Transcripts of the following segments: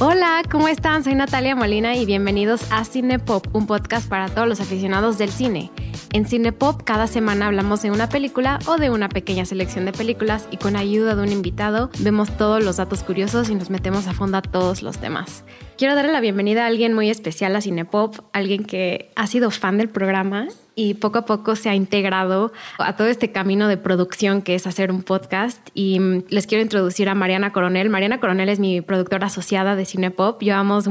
Hola, ¿cómo están? Soy Natalia Molina y bienvenidos a Cinepop, un podcast para todos los aficionados del cine. En Cinepop cada semana hablamos de una película o de una pequeña selección de películas y con ayuda de un invitado vemos todos los datos curiosos y nos metemos a fondo a todos los temas. Quiero darle la bienvenida a alguien muy especial a Cinepop, alguien que ha sido fan del programa y poco a poco se ha integrado a todo este camino de producción que es hacer un podcast. Y mm, les quiero introducir a Mariana Coronel. Mariana Coronel es mi productora asociada de Cinepop. Llevamos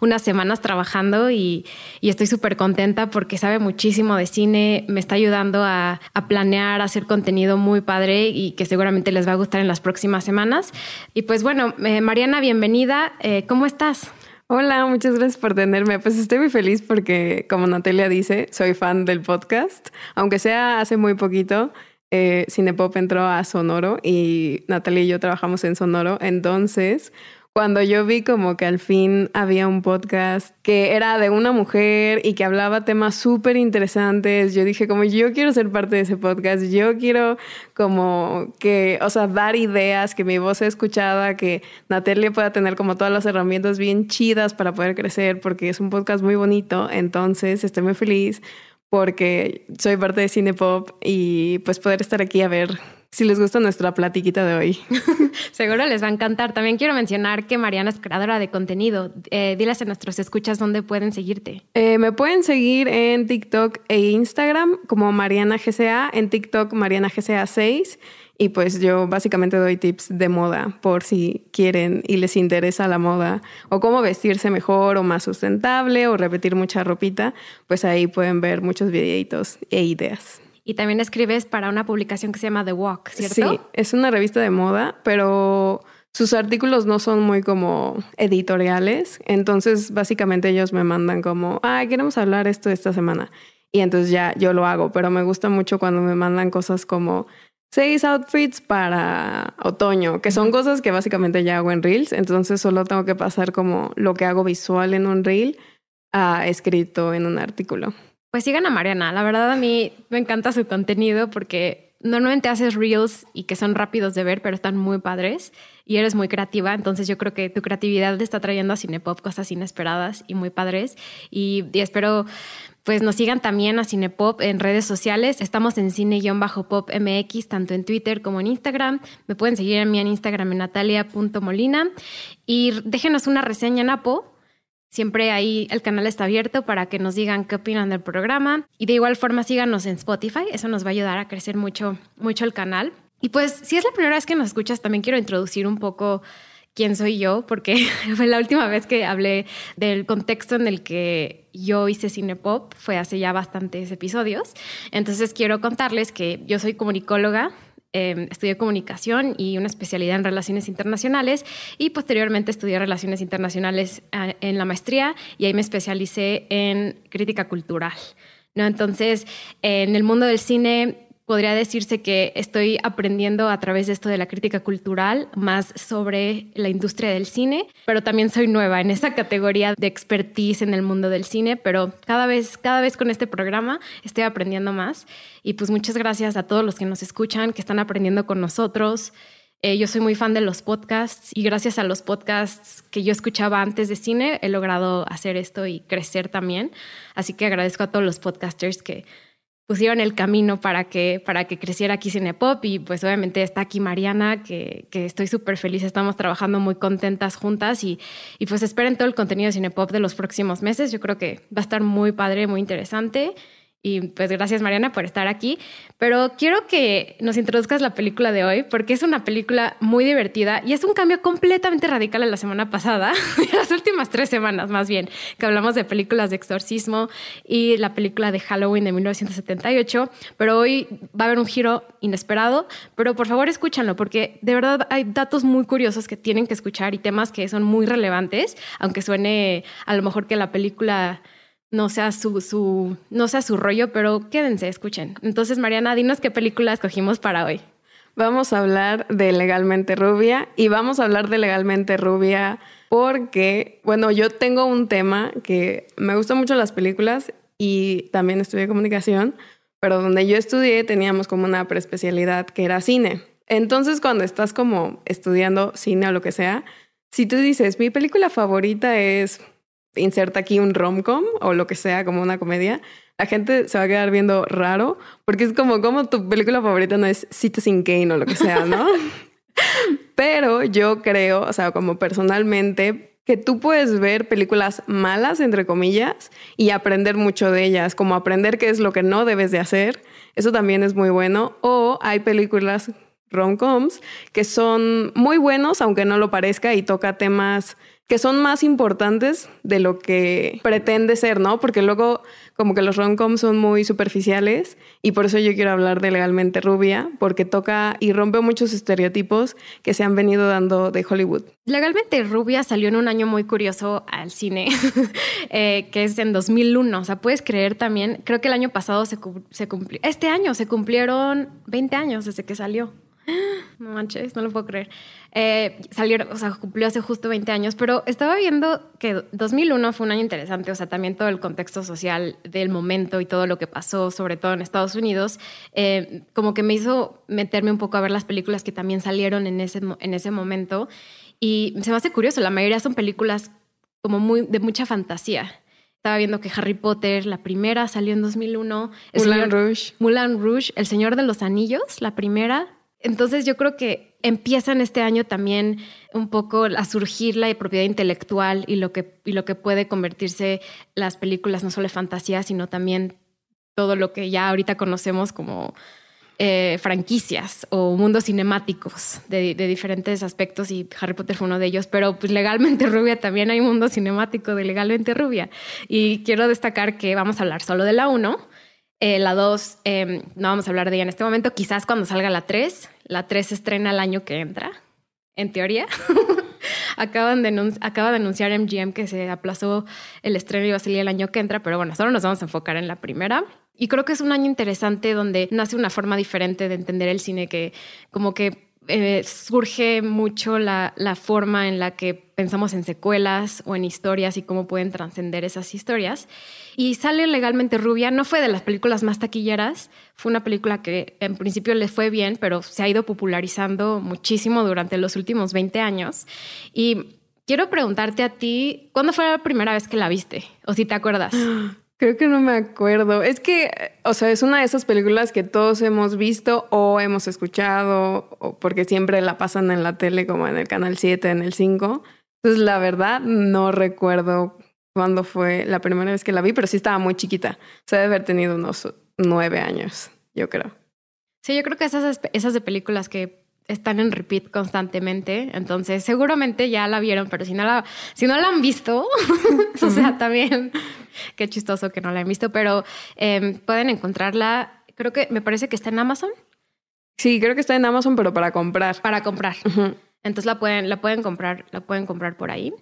unas semanas trabajando y, estoy súper contenta porque sabe muchísimo de cine, me está ayudando a, planear, a hacer contenido muy padre y que seguramente les va a gustar en las próximas semanas. Y pues bueno, eh, Mariana, bienvenida. Eh, ¿Cómo estás? Hola, muchas gracias por tenerme. Pues estoy muy feliz porque, como Natalia dice, soy fan del podcast. Aunque sea hace muy poquito, eh, Cinepop entró a Sonoro y Natalia y yo trabajamos en Sonoro. Entonces, cuando yo vi como que al fin había un podcast que era de una mujer y que hablaba temas súper interesantes, yo dije como yo quiero ser parte de ese podcast, yo quiero como que, o sea, dar ideas, que mi voz sea escuchada, que Natalia pueda tener como todas las herramientas bien chidas para poder crecer, porque es un podcast muy bonito, entonces estoy muy feliz porque soy parte de Cinepop y pues poder estar aquí a ver si les gusta nuestra platiquita de hoy. Seguro les va a encantar. También quiero mencionar que Mariana es creadora de contenido. Eh, diles a nuestros escuchas dónde pueden seguirte. Eh, me pueden seguir en TikTok e Instagram como Mariana GCA, en TikTok Mariana GCA 6. Y pues yo básicamente doy tips de moda por si quieren y les interesa la moda o cómo vestirse mejor o más sustentable o repetir mucha ropita, pues ahí pueden ver muchos videitos e ideas. Y también escribes para una publicación que se llama The Walk, ¿cierto? Sí, es una revista de moda, pero sus artículos no son muy como editoriales. Entonces, básicamente ellos me mandan como, ah, queremos hablar esto esta semana. Y entonces ya yo lo hago, pero me gusta mucho cuando me mandan cosas como seis outfits para otoño, que son cosas que básicamente ya hago en Reels. Entonces solo tengo que pasar como lo que hago visual en un Reel a escrito en un artículo. Pues sigan a Mariana. La verdad a mí me encanta su contenido porque normalmente haces reels y que son rápidos de ver, pero están muy padres y eres muy creativa. Entonces yo creo que tu creatividad te está trayendo a Cinepop cosas inesperadas y muy padres. Y, espero pues nos sigan también a Cinepop en redes sociales. Estamos en cine-pop MX, tanto en Twitter como en Instagram. Me pueden seguir en mí en Instagram en natalia.molina. Y déjenos una reseña en Apo Siempre ahí el canal está abierto para que nos digan qué opinan del programa. Y de igual forma síganos en Spotify. Eso nos va a ayudar a crecer mucho, mucho el canal. Y pues si es la primera vez que nos escuchas, también quiero introducir un poco quién soy yo, porque fue la última vez que hablé del contexto en el que yo hice cine pop, fue hace ya bastantes episodios. Entonces quiero contarles que yo soy comunicóloga, eh, estudié comunicación y una especialidad en relaciones internacionales y posteriormente estudié relaciones internacionales ah, en la maestría y ahí me especialicé en crítica cultural. ¿no? Entonces, en el mundo del cine podría decirse que estoy aprendiendo a través de esto de la crítica cultural más sobre la industria del cine, pero también soy nueva en esa categoría de expertise en el mundo del cine, pero cada vez, cada vez con este programa estoy aprendiendo más y pues muchas gracias a todos los que nos escuchan, que están aprendiendo con nosotros. Eh, yo soy muy fan de los podcasts y gracias a los podcasts que yo escuchaba antes de cine he logrado hacer esto y crecer también. Así que agradezco a todos los podcasters que pusieron el camino para que, para que creciera aquí Cinepop y pues obviamente está aquí Mariana, que, que estoy súper feliz, estamos trabajando muy contentas juntas y, y pues esperen todo el contenido de Cinepop de los próximos meses, yo creo que va a estar muy padre, muy interesante y pues gracias Mariana por estar aquí. Pero quiero que nos introduzcas la película de hoy porque es una película muy divertida y es un cambio completamente radical a la semana pasada, las últimas tres semanas más bien, que hablamos de películas de exorcismo y la película de Halloween de 1978. Pero hoy va a haber un giro inesperado, pero por favor escúchanlo porque de verdad hay datos muy curiosos que tienen que escuchar y temas que son muy relevantes, aunque suene a lo mejor que la película no sea su, su, no sea su rollo, pero quédense, escuchen. Entonces, Mariana, dinos qué película escogimos para hoy. Vamos a hablar de Legalmente Rubia y vamos a hablar de Legalmente Rubia porque, bueno, yo tengo un tema que me gustan mucho las películas y también estudié comunicación, pero donde yo estudié teníamos como una preespecialidad que era cine. Entonces, cuando estás como estudiando cine o lo que sea, si tú dices, mi película favorita es, inserta aquí un rom-com o lo que sea, como una comedia, la gente se va a quedar viendo raro, porque es como, como tu película favorita no es Citizen Kane o lo que sea, ¿no? Pero yo creo, o sea, como personalmente, que tú puedes ver películas malas, entre comillas, y aprender mucho de ellas, como aprender qué es lo que no debes de hacer. Eso también es muy bueno. O hay películas rom-coms que son muy buenos, aunque no lo parezca, y toca temas que son más importantes de lo que pretende ser, ¿no? Porque luego como que los rom-coms son muy superficiales y por eso yo quiero hablar de Legalmente Rubia, porque toca y rompe muchos estereotipos que se han venido dando de Hollywood. Legalmente Rubia salió en un año muy curioso al cine, eh, que es en 2001. O sea, puedes creer también, creo que el año pasado se, se cumplió, este año se cumplieron 20 años desde que salió. No manches, no lo puedo creer. Eh, salieron, o sea, cumplió hace justo 20 años, pero estaba viendo que 2001 fue un año interesante, o sea, también todo el contexto social del momento y todo lo que pasó, sobre todo en Estados Unidos, eh, como que me hizo meterme un poco a ver las películas que también salieron en ese, en ese momento. Y se me hace curioso, la mayoría son películas como muy, de mucha fantasía. Estaba viendo que Harry Potter, la primera, salió en 2001. Moulin Rouge. Moulin Rouge, El Señor de los Anillos, la primera, entonces yo creo que empieza en este año también un poco a surgir la propiedad intelectual y lo que, y lo que puede convertirse las películas, no solo de fantasía, sino también todo lo que ya ahorita conocemos como eh, franquicias o mundos cinemáticos de, diferentes aspectos y Harry Potter fue uno de ellos, pero pues legalmente rubia también hay un mundo cinemático de legalmente rubia. Y quiero destacar que vamos a hablar solo de la 1 eh, la 2, em, no vamos a hablar de ella en este momento, quizás cuando salga la 3. La 3 se estrena el año que entra, en teoría. Acaban de acaba de anunciar MGM que se aplazó el estreno y va a salir el año que entra, pero bueno, solo nos vamos a enfocar en la primera. Y creo que es un año interesante donde nace una forma diferente de entender el cine que como que eh, surge mucho la, la, forma en la que pensamos en secuelas o en historias y cómo pueden trascender esas historias. Y sale legalmente rubia, no fue de las películas más taquilleras, fue una película que en principio le fue bien, pero se ha ido popularizando muchísimo durante los últimos 20 años. Y quiero preguntarte a ti, ¿cuándo fue la primera vez que la viste? O si te acuerdas. Creo que no me acuerdo. Es que, o sea, es una de esas películas que todos hemos visto o hemos escuchado, o porque siempre la pasan en la tele, como en el canal 7, en el 5. Entonces, la verdad, no recuerdo cuándo fue la primera vez que la vi, pero sí estaba muy chiquita. O sea, debe haber tenido unos nueve años, yo creo. Sí, yo creo que esas, esas de películas que están en repeat constantemente, entonces seguramente ya la vieron, pero si no la, si no la han visto, o sea, también qué chistoso que no la han visto, pero em, pueden encontrarla, creo que me parece que está en Amazon. Sí, creo que está en Amazon, pero para comprar. Para comprar. Entonces la pueden, la pueden comprar, la pueden comprar por ahí.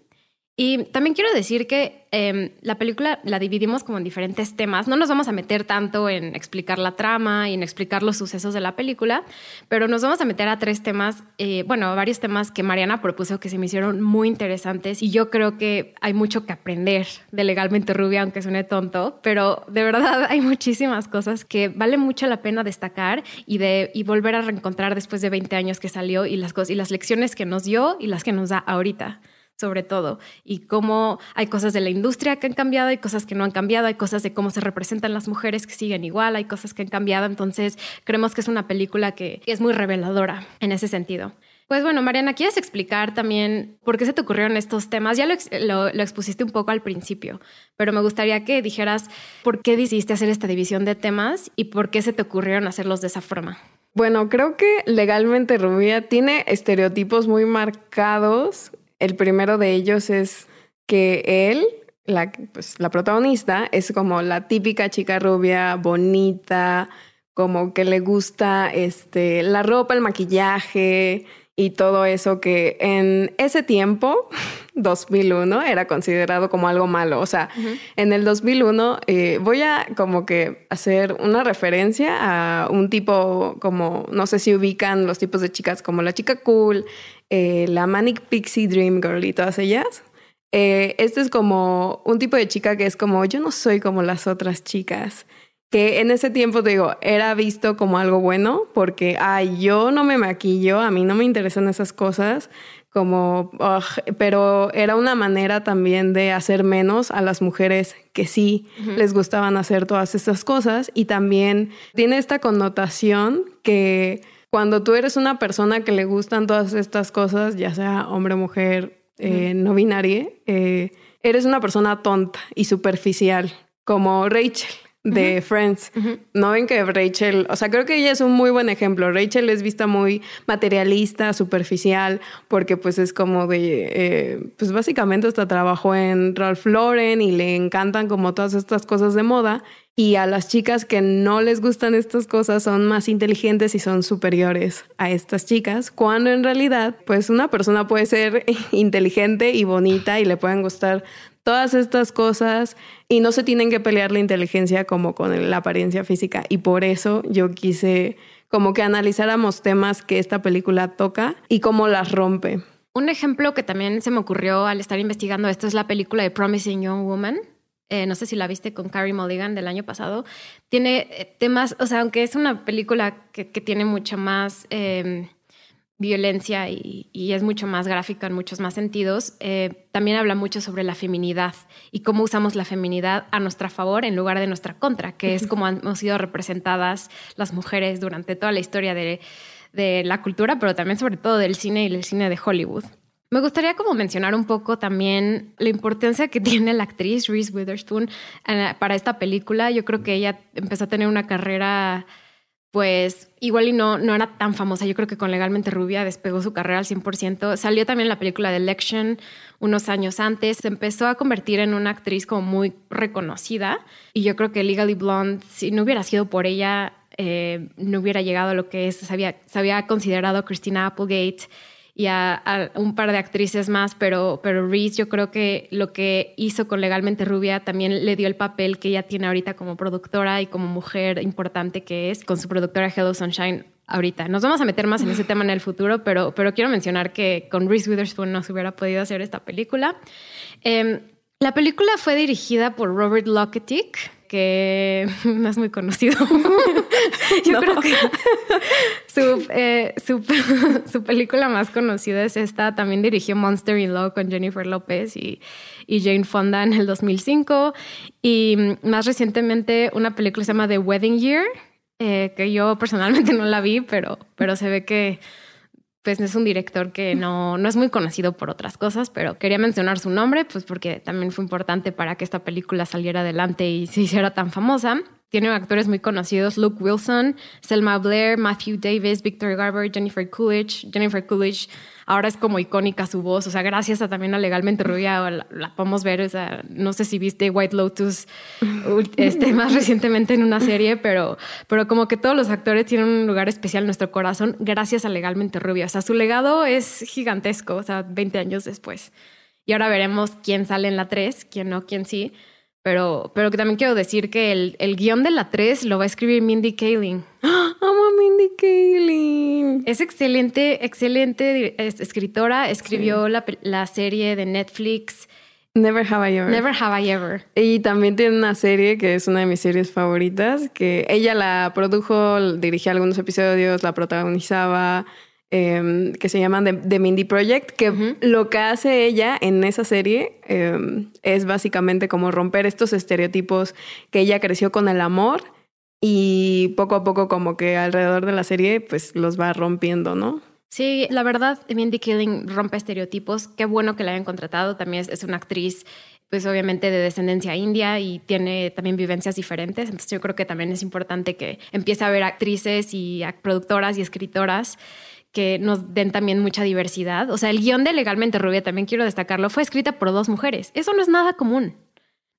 Y también quiero decir que em, la película la dividimos como en diferentes temas. No nos vamos a meter tanto en explicar la trama y en explicar los sucesos de la película, pero nos vamos a meter a tres temas, eh, bueno, a varios temas que Mariana propuso que se me hicieron muy interesantes y yo creo que hay mucho que aprender de Legalmente Rubia, aunque suene tonto, pero de verdad hay muchísimas cosas que vale mucho la pena destacar y, de, y volver a reencontrar después de 20 años que salió y las, y las lecciones que nos dio y las que nos da ahorita sobre todo, y cómo hay cosas de la industria que han cambiado, hay cosas que no han cambiado, hay cosas de cómo se representan las mujeres que siguen igual, hay cosas que han cambiado, entonces creemos que es una película que es muy reveladora en ese sentido. Pues bueno, Mariana, ¿quieres explicar también por qué se te ocurrieron estos temas? Ya lo, lo, expusiste un poco al principio, pero me gustaría que dijeras por qué decidiste hacer esta división de temas y por qué se te ocurrieron hacerlos de esa forma. Bueno, creo que legalmente Rubia tiene estereotipos muy marcados el primero de ellos es que él, la, pues, la protagonista, es como la típica chica rubia, bonita, como que le gusta este, la ropa, el maquillaje y todo eso que en ese tiempo, 2001, era considerado como algo malo. O sea, en el 2001 eh, voy a como que hacer una referencia a un tipo como, no sé si ubican los tipos de chicas como la chica cool, eh, la Manic Pixie Dream Girl y todas ellas. Eh, este es como un tipo de chica que es como, yo no soy como las otras chicas que en ese tiempo, te digo, era visto como algo bueno porque, ay, yo no me maquillo, a mí no me interesan esas cosas, como, pero era una manera también de hacer menos a las mujeres que sí les gustaban hacer todas estas cosas. Y también tiene esta connotación que cuando tú eres una persona que le gustan todas estas cosas, ya sea hombre mujer, eh, no binaria, eh, eres una persona tonta y superficial, como Rachel de Friends. No ven que Rachel, o sea, creo que ella es un muy buen ejemplo. Rachel es vista muy materialista, superficial, porque pues es como de, eh, pues básicamente hasta trabajó en Ralph Lauren y le encantan como todas estas cosas de moda. Y a las chicas que no les gustan estas cosas son más inteligentes y son superiores a estas chicas, cuando en realidad, pues una persona puede ser inteligente y bonita y le pueden gustar todas estas cosas y no se tienen que pelear la inteligencia como con la apariencia física. Y por eso yo quise como que analizáramos temas que esta película toca y cómo las rompe. Un ejemplo que también se me ocurrió al estar investigando esto es la película de Promising Young Woman. Eh, no sé si la viste con Carrie Mulligan del año pasado. Tiene eh, temas, o sea, aunque es una película que, tiene mucho más... Em, violencia y, es mucho más gráfica en muchos más sentidos, eh, también habla mucho sobre la feminidad y cómo usamos la feminidad a nuestra favor en lugar de nuestra contra, que es como han, sido representadas las mujeres durante toda la historia de, la cultura, pero también sobre todo del cine y del cine de Hollywood. Me gustaría como mencionar un poco también la importancia que tiene la actriz Reese Witherspoon eh, para esta película. Yo creo que ella empezó a tener una carrera pues igual y no, no era tan famosa. Yo creo que con Legalmente Rubia despegó su carrera al 100%. Salió también la película de Election unos años antes. Se empezó a convertir en una actriz como muy reconocida. Y yo creo que Legally Blonde, si no hubiera sido por ella, eh, no hubiera llegado a lo que es. Se había, se había considerado Christina Applegate y a, un par de actrices más, pero, pero Reese yo creo que lo que hizo con Legalmente Rubia también le dio el papel que ella tiene ahorita como productora y como mujer importante que es con su productora Hello Sunshine ahorita. Nos vamos a meter más en ese tema en el futuro, pero, pero quiero mencionar que con Reese Witherspoon no se hubiera podido hacer esta película. Em, la película fue dirigida por Robert Locketick, que no es muy conocido. Yo creo que eh, su, película más conocida es esta. También dirigió Monster in Law con Jennifer López y, Jane Fonda en el 2005. Y más recientemente una película se llama The Wedding Year, eh, que yo personalmente no la vi, pero, pero se ve que pues es un director que no, no es muy conocido por otras cosas, pero quería mencionar su nombre, pues porque también fue importante para que esta película saliera adelante y se hiciera tan famosa. Tiene actores muy conocidos, Luke Wilson, Selma Blair, Matthew Davis, Victor Garber, Jennifer Coolidge. Jennifer Coolidge ahora es como icónica su voz, o sea, gracias a también a Legalmente Rubia la, podemos ver, o sea, no sé si viste White Lotus este, más recientemente en una serie, pero, pero como que todos los actores tienen un lugar especial en nuestro corazón gracias a Legalmente Rubia, o sea, su legado es gigantesco, o sea, 20 años después. Y ahora veremos quién sale en la 3, quién no, quién sí. Pero, pero que también quiero decir que el, el guion de la 3 lo va a escribir Mindy Kaling. ¡Amo a Mindy Kaling! Es excelente, excelente escritora. Escribió la, la, serie de Netflix. Never Have I Ever. Never Have I Ever. Y también tiene una serie que es una de mis series favoritas, que ella la produjo, dirigía algunos episodios, la protagonizaba. Em, que se llama The, Mindy Project, que lo que hace ella en esa serie em, es básicamente como romper estos estereotipos que ella creció con el amor y poco a poco como que alrededor de la serie pues los va rompiendo, ¿no? Sí, la verdad, Mindy Killing rompe estereotipos. Qué bueno que la hayan contratado. También es, una actriz, pues obviamente de descendencia india y tiene también vivencias diferentes. Entonces yo creo que también es importante que empiece a ver actrices y productoras y escritoras que nos den también mucha diversidad. O sea, el guion de Legalmente Rubia, también quiero destacarlo, fue escrita por dos mujeres. Eso no es nada común.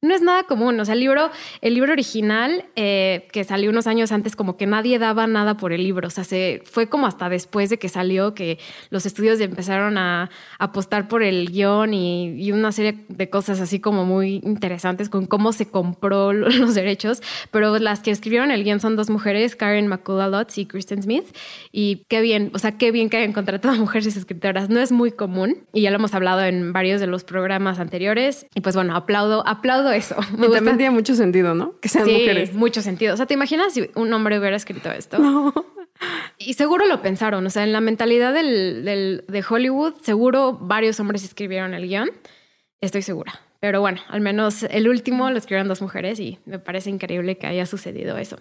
No es nada común. O sea, el libro, el libro original, eh, que salió unos años antes, como que nadie daba nada por el libro. O sea, se, fue como hasta después de que salió que los estudios empezaron a, apostar por el guion y, una serie de cosas así como muy interesantes con cómo se compró los derechos. Pero las que escribieron el guion son dos mujeres, Karen McCullough y Kristen Smith. Y qué bien, o sea, qué bien que hayan contratado a mujeres escritoras. No es muy común y ya lo hemos hablado en varios de los programas anteriores. Y pues bueno, aplaudo, aplaudo eso. y también tiene mucho sentido, ¿no? Que sean sí, mucho sentido. O sea, ¿te imaginas si un hombre hubiera escrito esto? No. Y seguro lo pensaron. O sea, en la mentalidad del, de Hollywood, seguro varios hombres escribieron el guion. Estoy segura. Pero bueno, al menos el último lo escribieron dos mujeres y me parece increíble que haya sucedido eso.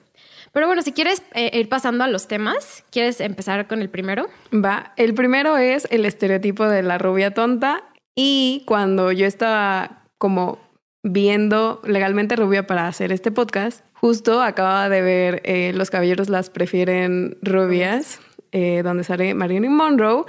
Pero bueno, si quieres eh, ir pasando a los temas, ¿quieres empezar con el primero? Va, el primero es el estereotipo de la rubia tonta y cuando yo estaba como viendo legalmente rubia para hacer este podcast, justo acababa de ver eh, Los caballeros las prefieren rubias, eh, donde sale Marilyn Monroe.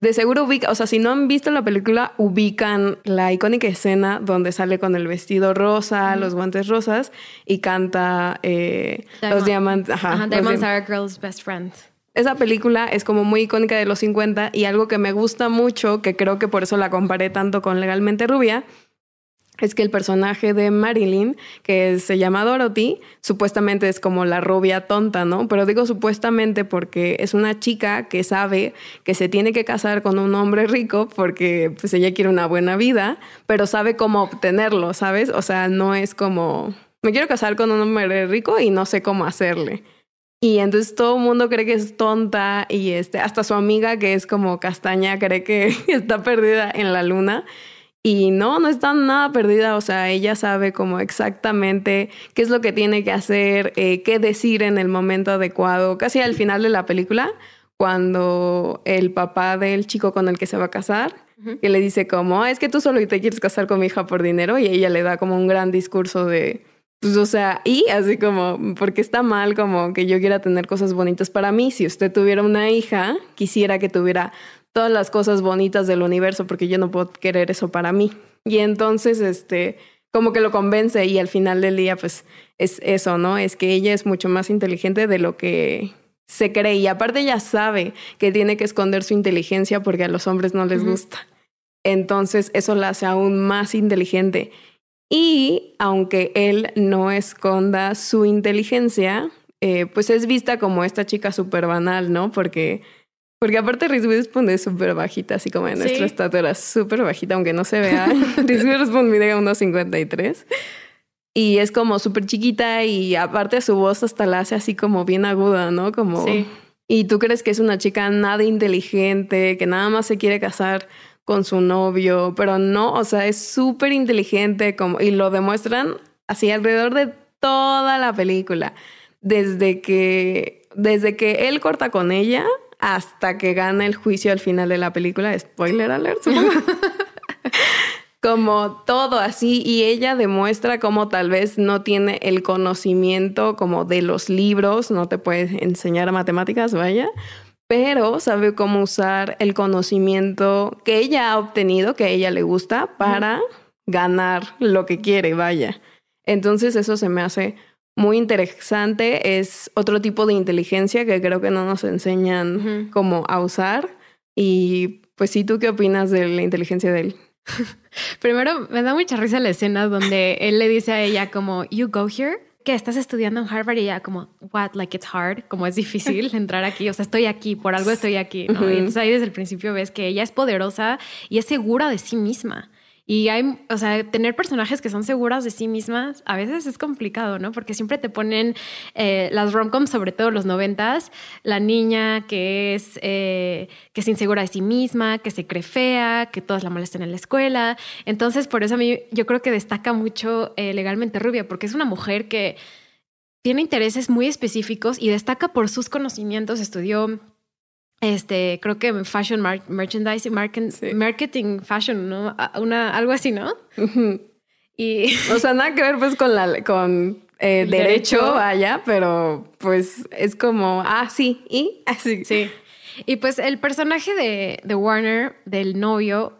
De seguro ubica, o sea, si no han visto la película, ubican la icónica escena donde sale con el vestido rosa, los guantes rosas y canta eh, Los Diamantes. Ajá, Diamonds are a girl's best friend. Esa película es como muy icónica de los 50 y algo que me gusta mucho, que creo que por eso la comparé tanto con Legalmente Rubia, es que el personaje de Marilyn, que se llama Dorothy, supuestamente es como la rubia tonta, ¿no? Pero digo supuestamente porque es una chica que sabe que se tiene que casar con un hombre rico porque pues ella quiere una buena vida, pero sabe cómo obtenerlo, ¿sabes? O sea, no es como, me quiero casar con un hombre rico y no sé cómo hacerle. Y entonces todo el mundo cree que es tonta y este, hasta su amiga que es como castaña cree que está perdida en la luna. Y no, no está nada perdida, o sea, ella sabe como exactamente qué es lo que tiene que hacer, eh, qué decir en el momento adecuado, casi al final de la película, cuando el papá del chico con el que se va a casar, que le dice como, ah, es que tú solo te quieres casar con mi hija por dinero, y ella le da como un gran discurso de, pues, o sea, y así como, porque está mal como que yo quiera tener cosas bonitas para mí, si usted tuviera una hija, quisiera que tuviera todas las cosas bonitas del universo porque yo no puedo querer eso para mí. Y entonces, este, como que lo convence y al final del día, pues es eso, ¿no? Es que ella es mucho más inteligente de lo que se cree y aparte ella sabe que tiene que esconder su inteligencia porque a los hombres no les gusta. Entonces eso la hace aún más inteligente. Y aunque él no esconda su inteligencia, eh, pues es vista como esta chica súper banal, ¿no? Porque porque aparte Reese Witherspoon es súper bajita, así como en nuestra estatura, súper bajita, aunque no se vea. Reese Witherspoon mide 1,53. Y es como súper chiquita y aparte su voz hasta la hace así como bien aguda, ¿no? Como... Sí. Y tú crees que es una chica nada inteligente, que nada más se quiere casar con su novio, pero no, o sea, es súper inteligente como, y lo demuestran así alrededor de toda la película. Desde que, desde que él corta con ella hasta que gana el juicio al final de la película. Spoiler alert, como todo así y ella demuestra como tal vez no tiene el conocimiento como de los libros, no te puede enseñar matemáticas, vaya, pero sabe cómo usar el conocimiento que ella ha obtenido, que a ella le gusta, para ganar lo que quiere, vaya. Entonces eso se me hace muy interesante. Es otro tipo de inteligencia que creo que no nos enseñan cómo a usar. Y pues sí, ¿tú qué opinas de la inteligencia de él? Primero, me da mucha risa la escena donde él le dice a ella como, you go here, que estás estudiando en Harvard y ella como, what, like it's hard, como es difícil entrar aquí, o sea, estoy aquí, por algo estoy aquí, ¿no? Y entonces ahí desde el principio ves que ella es poderosa y es segura de sí misma. Y hay, o sea, tener personajes que son seguras de sí mismas a veces es complicado, ¿no? Porque siempre te ponen eh, las romcoms, sobre todo los noventas, la niña que es, eh, que es insegura de sí misma, que se cree fea, que todas la molestan en la escuela. Entonces, por eso a mí yo creo que destaca mucho eh, legalmente Rubia, porque es una mujer que tiene intereses muy específicos y destaca por sus conocimientos. Estudió este, creo que fashion merchandising, marketing fashion, ¿no? Una, algo así, ¿no? y... O sea, nada que ver pues con la con eh, derecho, vaya, pero pues es como, ah, sí, y así. Sí. Y pues el personaje de, de, Warner, del novio,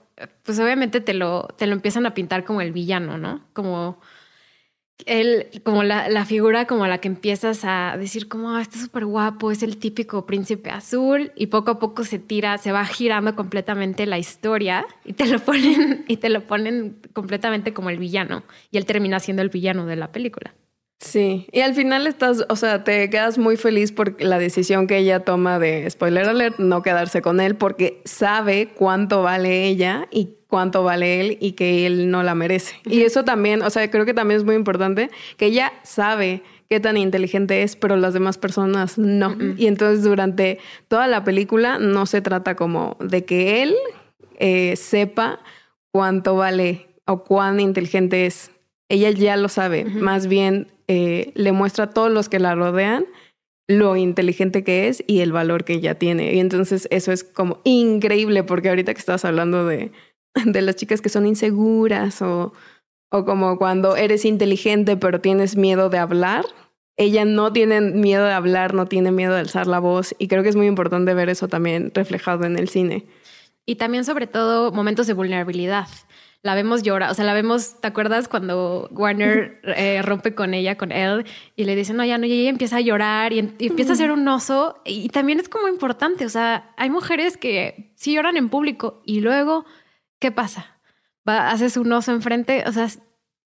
pues obviamente te lo, te lo empiezan a pintar como el villano, ¿no? Como él, como la, la, figura como la que empiezas a decir como, ah, está súper guapo, es el típico príncipe azul y poco a poco se tira, se va girando completamente la historia y te lo ponen, y te lo ponen completamente como el villano y él termina siendo el villano de la película. Sí, y al final estás, o sea, te quedas muy feliz por la decisión que ella toma de, spoiler alert, no quedarse con él porque sabe cuánto vale ella y cuánto vale él y que él no la merece. Y eso también, o sea, creo que también es muy importante que ella sabe qué tan inteligente es, pero las demás personas no. Y entonces durante toda la película no se trata como de que él eh, sepa cuánto vale o cuán inteligente es. Ella ya lo sabe, más bien eh, le muestra a todos los que la rodean lo inteligente que es y el valor que ella tiene. Y entonces eso es como increíble, porque ahorita que estabas hablando de, de las chicas que son inseguras o, o como cuando eres inteligente pero tienes miedo de hablar, ella no tiene miedo de hablar, no tiene miedo de alzar la voz y creo que es muy importante ver eso también reflejado en el cine. Y también sobre todo momentos de vulnerabilidad la vemos llorar, o sea, la vemos, ¿te acuerdas cuando Warner eh, rompe con ella, con él, y le dice, no, ya no, y ella empieza a llorar y, empieza a ser un oso, y también es como importante, o sea, hay mujeres que sí lloran en público, y luego, ¿qué pasa? Va, haces un oso enfrente, o sea,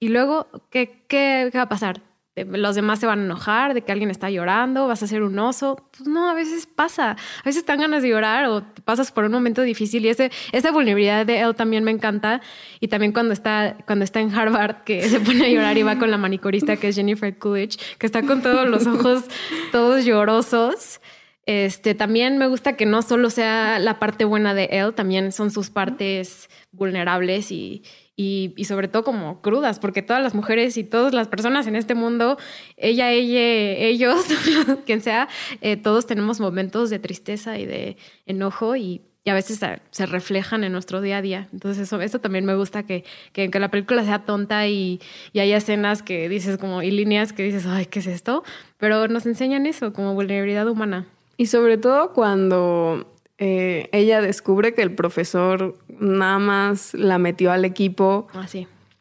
y luego, ¿qué, qué, qué va a pasar? Los demás se van a enojar de que alguien está llorando, vas a ser un oso. Pues no, a veces pasa. A veces están ganas de llorar o pasas por un momento difícil y ese, esa vulnerabilidad de él también me encanta. Y también cuando está, cuando está en Harvard, que se pone a llorar y va con la manicurista que es Jennifer Coolidge, que está con todos los ojos todos llorosos. Este, también me gusta que no solo sea la parte buena de él, también son sus partes vulnerables y, y, sobre todo como crudas, porque todas las mujeres y todas las personas en este mundo, ella, ella, ellos, quien sea, eh, todos tenemos momentos de tristeza y de enojo y, a veces se, reflejan en nuestro día a día. Entonces eso, eso también me gusta, que, que, la película sea tonta y, y hay escenas que dices como, y líneas que dices, ay, ¿qué es esto? Pero nos enseñan eso, como vulnerabilidad humana. Y sobre todo cuando eh, ella descubre que el profesor nada más la metió al equipo ah,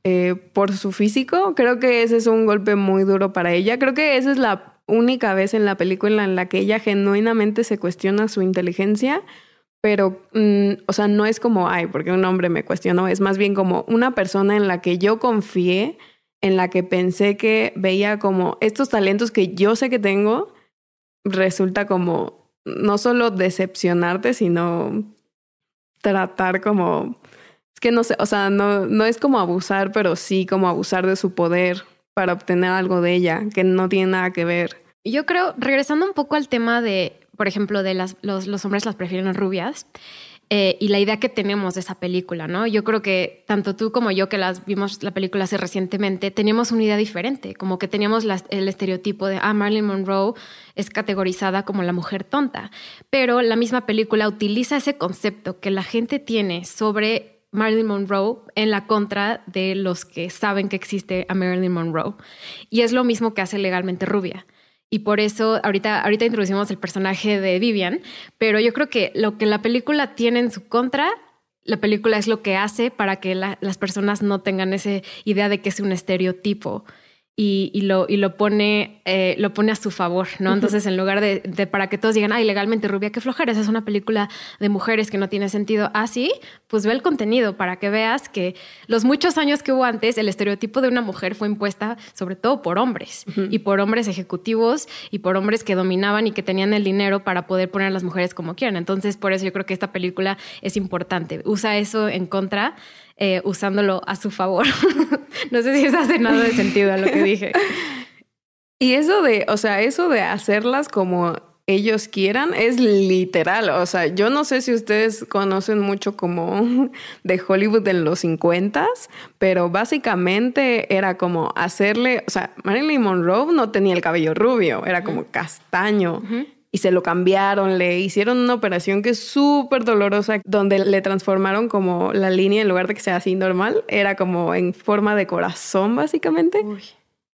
eh, por su físico. Creo que ese es un golpe muy duro para ella. Creo que esa es la única vez en la película en la que ella genuinamente se cuestiona su inteligencia, pero, mm, o sea, no es como, ay, porque un hombre me cuestionó, es más bien como una persona en la que yo confié, en la que pensé que veía como estos talentos que yo sé que tengo, resulta como no solo decepcionarte, sino tratar como, es que no sé, o sea, no, no es como abusar, pero sí como abusar de su poder para obtener algo de ella, que no tiene nada que ver. Yo creo, regresando un poco al tema de, por ejemplo, de las, los, los hombres las prefieren rubias, eh, y la idea que tenemos de esa película, ¿no? Yo creo que tanto tú como yo, que las vimos la película hace recientemente, teníamos una idea diferente, como que teníamos el estereotipo de, ah, Marilyn Monroe es categorizada como la mujer tonta, pero la misma película utiliza ese concepto que la gente tiene sobre Marilyn Monroe en la contra de los que saben que existe a Marilyn Monroe. Y es lo mismo que hace legalmente Rubia. Y por eso ahorita, ahorita introducimos el personaje de Vivian, pero yo creo que lo que la película tiene en su contra, la película es lo que hace para que las personas no tengan esa idea de que es un estereotipo y, lo, y lo, pone, eh, lo pone a su favor, ¿no? Entonces, en lugar de, para que todos digan, ay, legalmente rubia, qué flojera, esa es una película de mujeres que no tiene sentido así, ah, pues ve el contenido para que veas que los muchos años que hubo antes, el estereotipo de una mujer fue impuesta sobre todo por hombres y por hombres ejecutivos y por hombres que dominaban y que tenían el dinero para poder poner a las mujeres como quieran. Entonces, por eso yo creo que esta película es importante. Usa eso en contra eh, usándolo a su favor. no sé si eso hace nada de sentido a lo que dije. Y eso de, o sea, eso de hacerlas como ellos quieran es literal. O sea, yo no sé si ustedes conocen mucho como de Hollywood en los 50, pero básicamente era como hacerle, o sea, Marilyn Monroe no tenía el cabello rubio, era como castaño y se lo cambiaron, le hicieron una operación que es súper dolorosa, donde le transformaron como la línea en lugar de que sea así normal, era como en forma de corazón básicamente.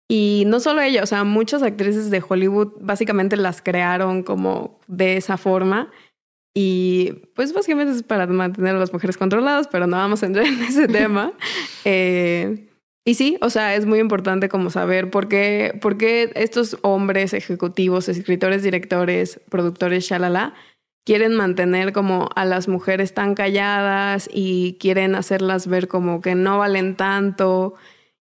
Y no solo ella, o sea, muchas actrices de Hollywood básicamente las crearon como de esa forma. Y pues básicamente es para mantener a las mujeres controladas, pero no vamos a entrar en ese tema. Eh, y sí, o sea, es muy importante como saber por qué, por qué estos hombres ejecutivos, escritores, directores, productores, shalala, quieren mantener como a las mujeres tan calladas y quieren hacerlas ver como que no valen tanto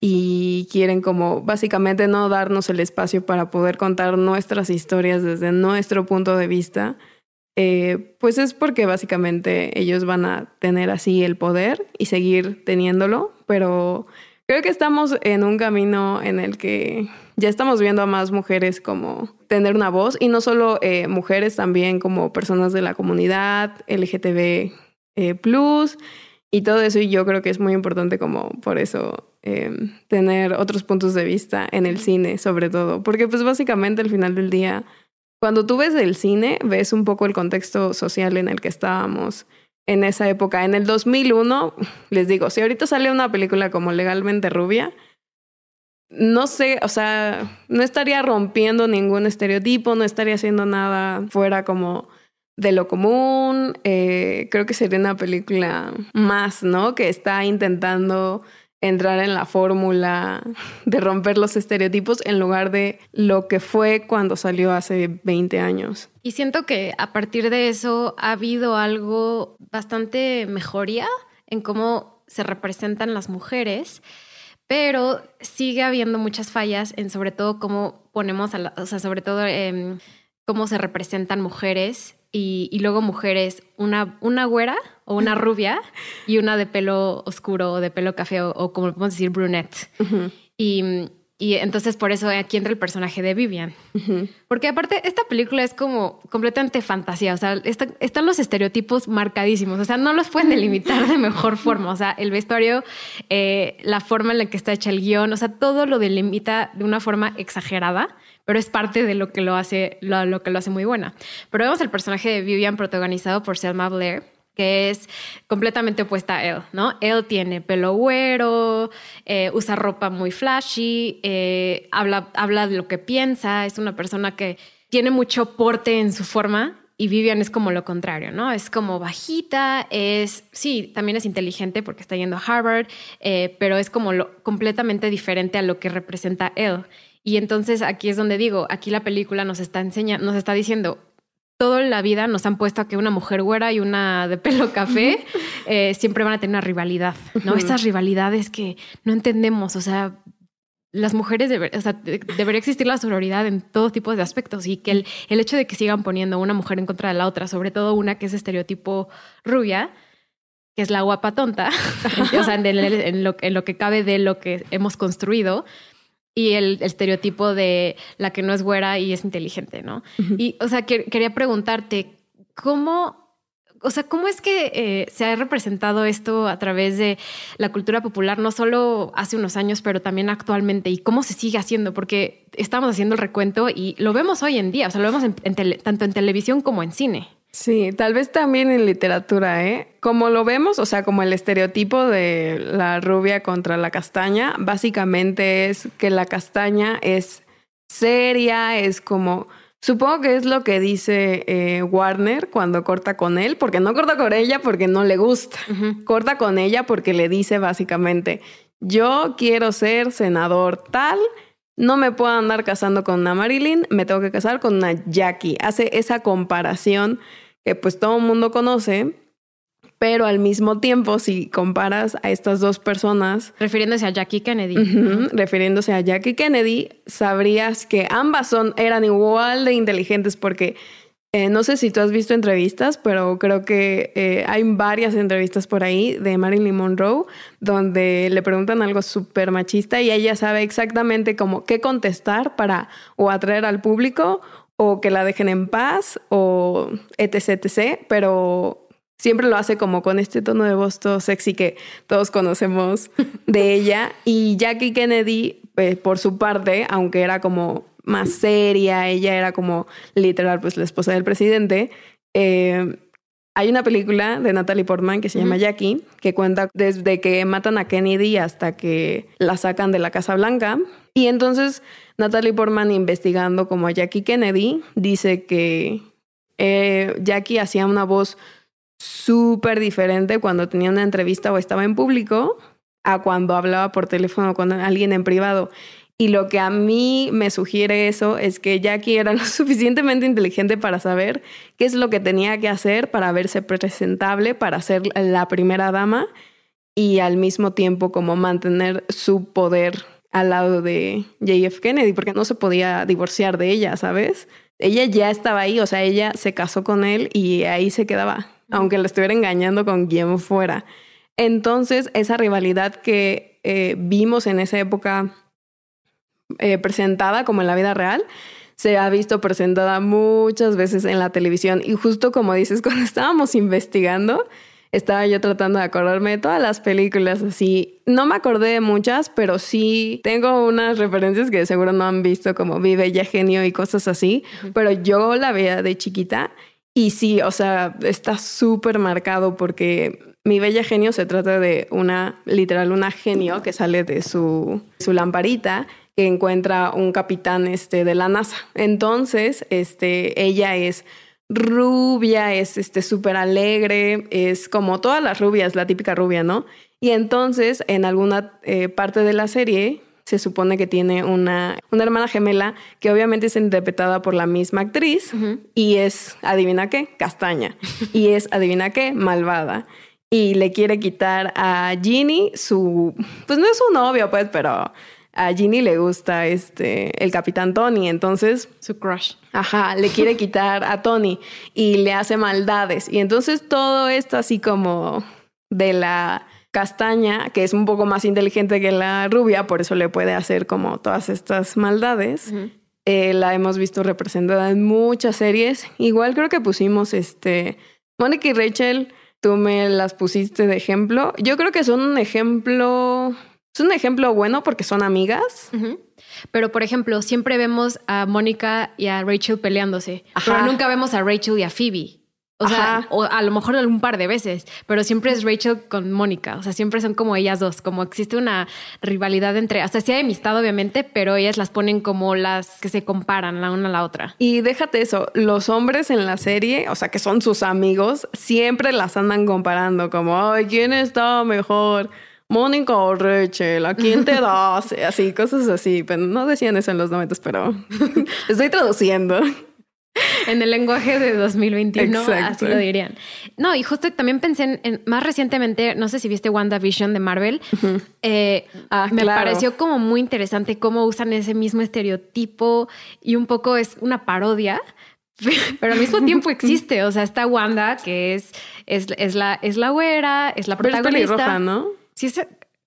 y quieren como básicamente no darnos el espacio para poder contar nuestras historias desde nuestro punto de vista, eh, pues es porque básicamente ellos van a tener así el poder y seguir teniéndolo, pero Creo que estamos en un camino en el que ya estamos viendo a más mujeres como tener una voz y no solo eh, mujeres, también como personas de la comunidad LGTB eh, plus y todo eso. Y yo creo que es muy importante como por eso em, tener otros puntos de vista en el cine, sobre todo, porque pues básicamente al final del día, cuando tú ves el cine, ves un poco el contexto social en el que estábamos en esa época. En el 2001, les digo, si ahorita sale una película como Legalmente Rubia, no sé, o sea, no estaría rompiendo ningún estereotipo, no estaría haciendo nada fuera como de lo común. Eh, creo que sería una película más, ¿no? Que está intentando entrar en la fórmula de romper los estereotipos en lugar de lo que fue cuando salió hace 20 años. Y siento que a partir de eso ha habido algo bastante mejoría en cómo se representan las mujeres, pero sigue habiendo muchas fallas en sobre todo cómo ponemos, a o sea, sobre todo en cómo se representan mujeres y, luego mujeres, una, una güera o una rubia y una de pelo oscuro o de pelo café o, como podemos decir brunette. Y y entonces por eso aquí entra el personaje de Vivian. Porque aparte esta película es como completamente fantasía, o sea, están los estereotipos marcadísimos, o sea, no los pueden delimitar de mejor forma, o sea, el vestuario, eh, la forma en la que está hecha el guion, o sea, todo lo delimita de una forma exagerada, pero es parte de lo que lo hace, lo, que lo hace muy buena. Pero vemos el personaje de Vivian protagonizado por Selma Blair que es completamente opuesta a él, ¿no? Él tiene pelo güero, eh, usa ropa muy flashy, eh, habla, habla de lo que piensa, es una persona que tiene mucho porte en su forma y Vivian es como lo contrario, ¿no? Es como bajita, es, sí, también es inteligente porque está yendo a Harvard, eh, pero es como lo, completamente diferente a lo que representa él. Y entonces aquí es donde digo, aquí la película nos está enseñando, nos está diciendo, toda la vida nos han puesto a que una mujer güera y una de pelo café eh, siempre van a tener una rivalidad, ¿no? Estas rivalidades que no entendemos, o sea, las mujeres, o sea, debería existir la sororidad en todo tipo de aspectos y que el, el, hecho de que sigan poniendo una mujer en contra de la otra, sobre todo una que es estereotipo rubia, que es la guapa tonta, o sea, en, lo, en lo que cabe de lo que hemos construido, y el, estereotipo de la que no es güera y es inteligente, ¿no? Y, o sea, quería preguntarte, ¿cómo, o sea, cómo es que eh, se ha representado esto a través de la cultura popular, no solo hace unos años, pero también actualmente, y cómo se sigue haciendo? Porque estamos haciendo el recuento y lo vemos hoy en día, o sea, lo vemos tanto en televisión como en cine. Sí, tal vez también en literatura, ¿eh? Como lo vemos, o sea, como el estereotipo de la rubia contra la castaña, básicamente es que la castaña es seria, es como... Supongo que es lo que dice eh, Warner cuando corta con él, porque no corta con ella porque no le gusta, corta con ella porque le dice básicamente, yo quiero ser senador tal, no me puedo andar casando con una Marilyn, me tengo que casar con una Jackie. Hace esa comparación que pues todo el mundo conoce, pero al mismo tiempo, si comparas a estas dos personas... Refiriéndose a Jackie Kennedy. refiriéndose a Jackie Kennedy, sabrías que ambas son, eran igual de inteligentes porque eh, no sé si tú has visto entrevistas, pero creo que eh, hay varias entrevistas por ahí de Marilyn Monroe donde le preguntan algo súper machista y ella sabe exactamente cómo qué contestar para o atraer al público o que la dejen en paz o etc, etc, pero siempre lo hace como con este tono de voz todo sexy que todos conocemos de ella. Y Jackie Kennedy, eh, por su parte, aunque era como más seria, ella era como literal, pues la esposa del presidente, eh, hay una película de Natalie Portman que se llama Jackie, que cuenta desde que matan a Kennedy hasta que la sacan de la Casa Blanca. Y entonces Natalie Portman, investigando como a Jackie Kennedy, dice que eh, Jackie hacía una voz súper diferente cuando tenía una entrevista o estaba en público a cuando hablaba por teléfono con alguien en privado. Y lo que a mí me sugiere eso es que Jackie era lo suficientemente inteligente para saber qué es lo que tenía que hacer para verse presentable, para ser la primera dama y al mismo tiempo como mantener su poder al lado de JF Kennedy, porque no se podía divorciar de ella, ¿sabes? Ella ya estaba ahí, o sea, ella se casó con él y ahí se quedaba, aunque la estuviera engañando con quien fuera. Entonces, esa rivalidad que eh, vimos en esa época eh, presentada como en la vida real, se ha visto presentada muchas veces en la televisión. Y justo como dices, cuando estábamos investigando, estaba yo tratando de acordarme de todas las películas así. No me acordé de muchas, pero sí tengo unas referencias que seguro no han visto, como Vive ya Genio y cosas así. Pero yo la veía de chiquita y sí, o sea, está súper marcado porque mi bella genio se trata de una, literal, una genio que sale de su, su lamparita que encuentra un capitán este, de la NASA. Entonces, este, ella es rubia, es este súper alegre, es como todas las rubias, la típica rubia, ¿no? Y entonces en alguna eh, parte de la serie se supone que tiene una, una hermana gemela que obviamente es interpretada por la misma actriz y es, adivina qué, castaña. y es, adivina qué, malvada. Y le quiere quitar a Ginny su, pues no es su novio, pues, pero a Ginny le gusta este el capitán Tony, entonces su crush. Ajá, le quiere quitar a Tony y le hace maldades. Y entonces todo esto así como de la castaña, que es un poco más inteligente que la rubia, por eso le puede hacer como todas estas maldades. Eh, la hemos visto representada en muchas series. Igual creo que pusimos este Mónica y Rachel, tú me las pusiste de ejemplo. Yo creo que son un ejemplo es un ejemplo bueno porque son amigas. Pero, por ejemplo, siempre vemos a Mónica y a Rachel peleándose, pero nunca vemos a Rachel y a Phoebe. O sea, o a lo mejor un par de veces, pero siempre es Rachel con Mónica. O sea, siempre son como ellas dos. Como existe una rivalidad entre. Hasta sí hay amistad, obviamente, pero ellas las ponen como las que se comparan la una a la otra. Y déjate eso, los hombres en la serie, o sea, que son sus amigos, siempre las andan comparando, como, ay, ¿quién está mejor? Mónica o Rachel, ¿a quién te das? Así, cosas así. Pero no decían eso en los momentos, pero estoy traduciendo. En el lenguaje de 2021, así lo dirían. No, y justo también pensé en, más recientemente, no sé si viste WandaVision de Marvel, eh, ah, me pareció como muy interesante cómo usan ese mismo estereotipo y un poco es una parodia, pero al mismo tiempo existe. O sea, está Wanda, que es, es, es la, es la güera, es la protagonista. ¿no? Sí es,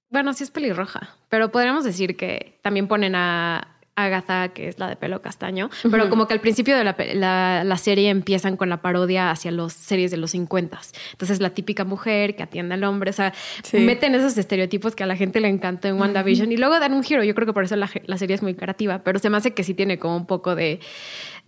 bueno, sí es pelirroja, pero podríamos decir que también ponen a Agatha, que es la de pelo castaño, pero como que al principio de la, serie empiezan con la parodia hacia las series de los 50. Entonces, la típica mujer que atiende al hombre, o sea, meten esos estereotipos que a la gente le encantó en WandaVision y luego dan un giro. Yo creo que por eso la, la serie es muy creativa, pero se me hace que sí tiene como un poco de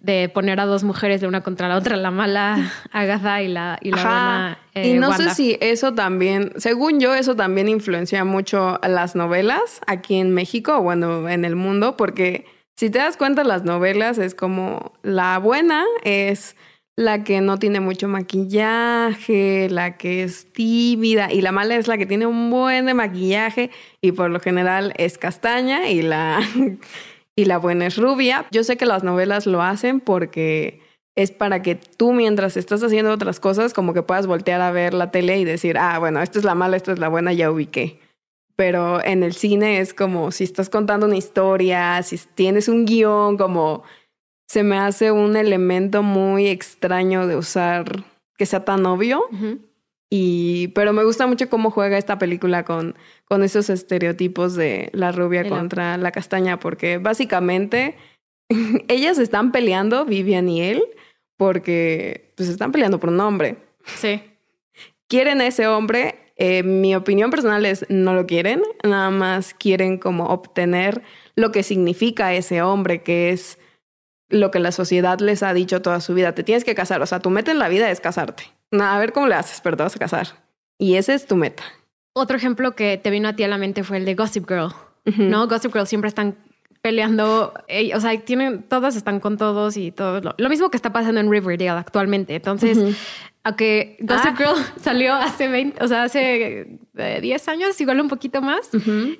de poner a dos mujeres de una contra la otra, la mala Agatha y la, y la buena. Eh, y no sé si eso también, según yo, eso también influencia mucho las novelas aquí en México o bueno, en el mundo, porque si te das cuenta, las novelas es como la buena es la que no tiene mucho maquillaje, la que es tímida y la mala es la que tiene un buen de maquillaje y por lo general es castaña y la y la buena es rubia. Yo sé que las novelas lo hacen porque es para que tú mientras estás haciendo otras cosas como que puedas voltear a ver la tele y decir, ah, bueno, esta es la mala, esta es la buena, ya ubiqué. Pero en el cine es como si estás contando una historia, si tienes un guion, como se me hace un elemento muy extraño de usar que sea tan obvio. Y, pero me gusta mucho cómo juega esta película con, con esos estereotipos de la rubia contra la castaña, porque básicamente ellas están peleando, Vivian y él, porque pues están peleando por un hombre. Sí. Quieren a ese hombre. Eh, mi opinión personal es no lo quieren, nada más quieren como obtener lo que significa ese hombre, que es lo que la sociedad les ha dicho toda su vida. Te tienes que casar, o sea, tu meta en la vida es casarte a ver cómo le haces, pero te vas a casar. Y ese es tu meta. Otro ejemplo que te vino a ti a la mente fue el de Gossip Girl, ¿no? Gossip Girl siempre están peleando, o sea, tienen, todas están con todos y todo lo, mismo que está pasando en Riverdale actualmente. Entonces, Aunque Gossip Girl salió hace 20, o sea, hace 10 eh, años, igual un poquito más.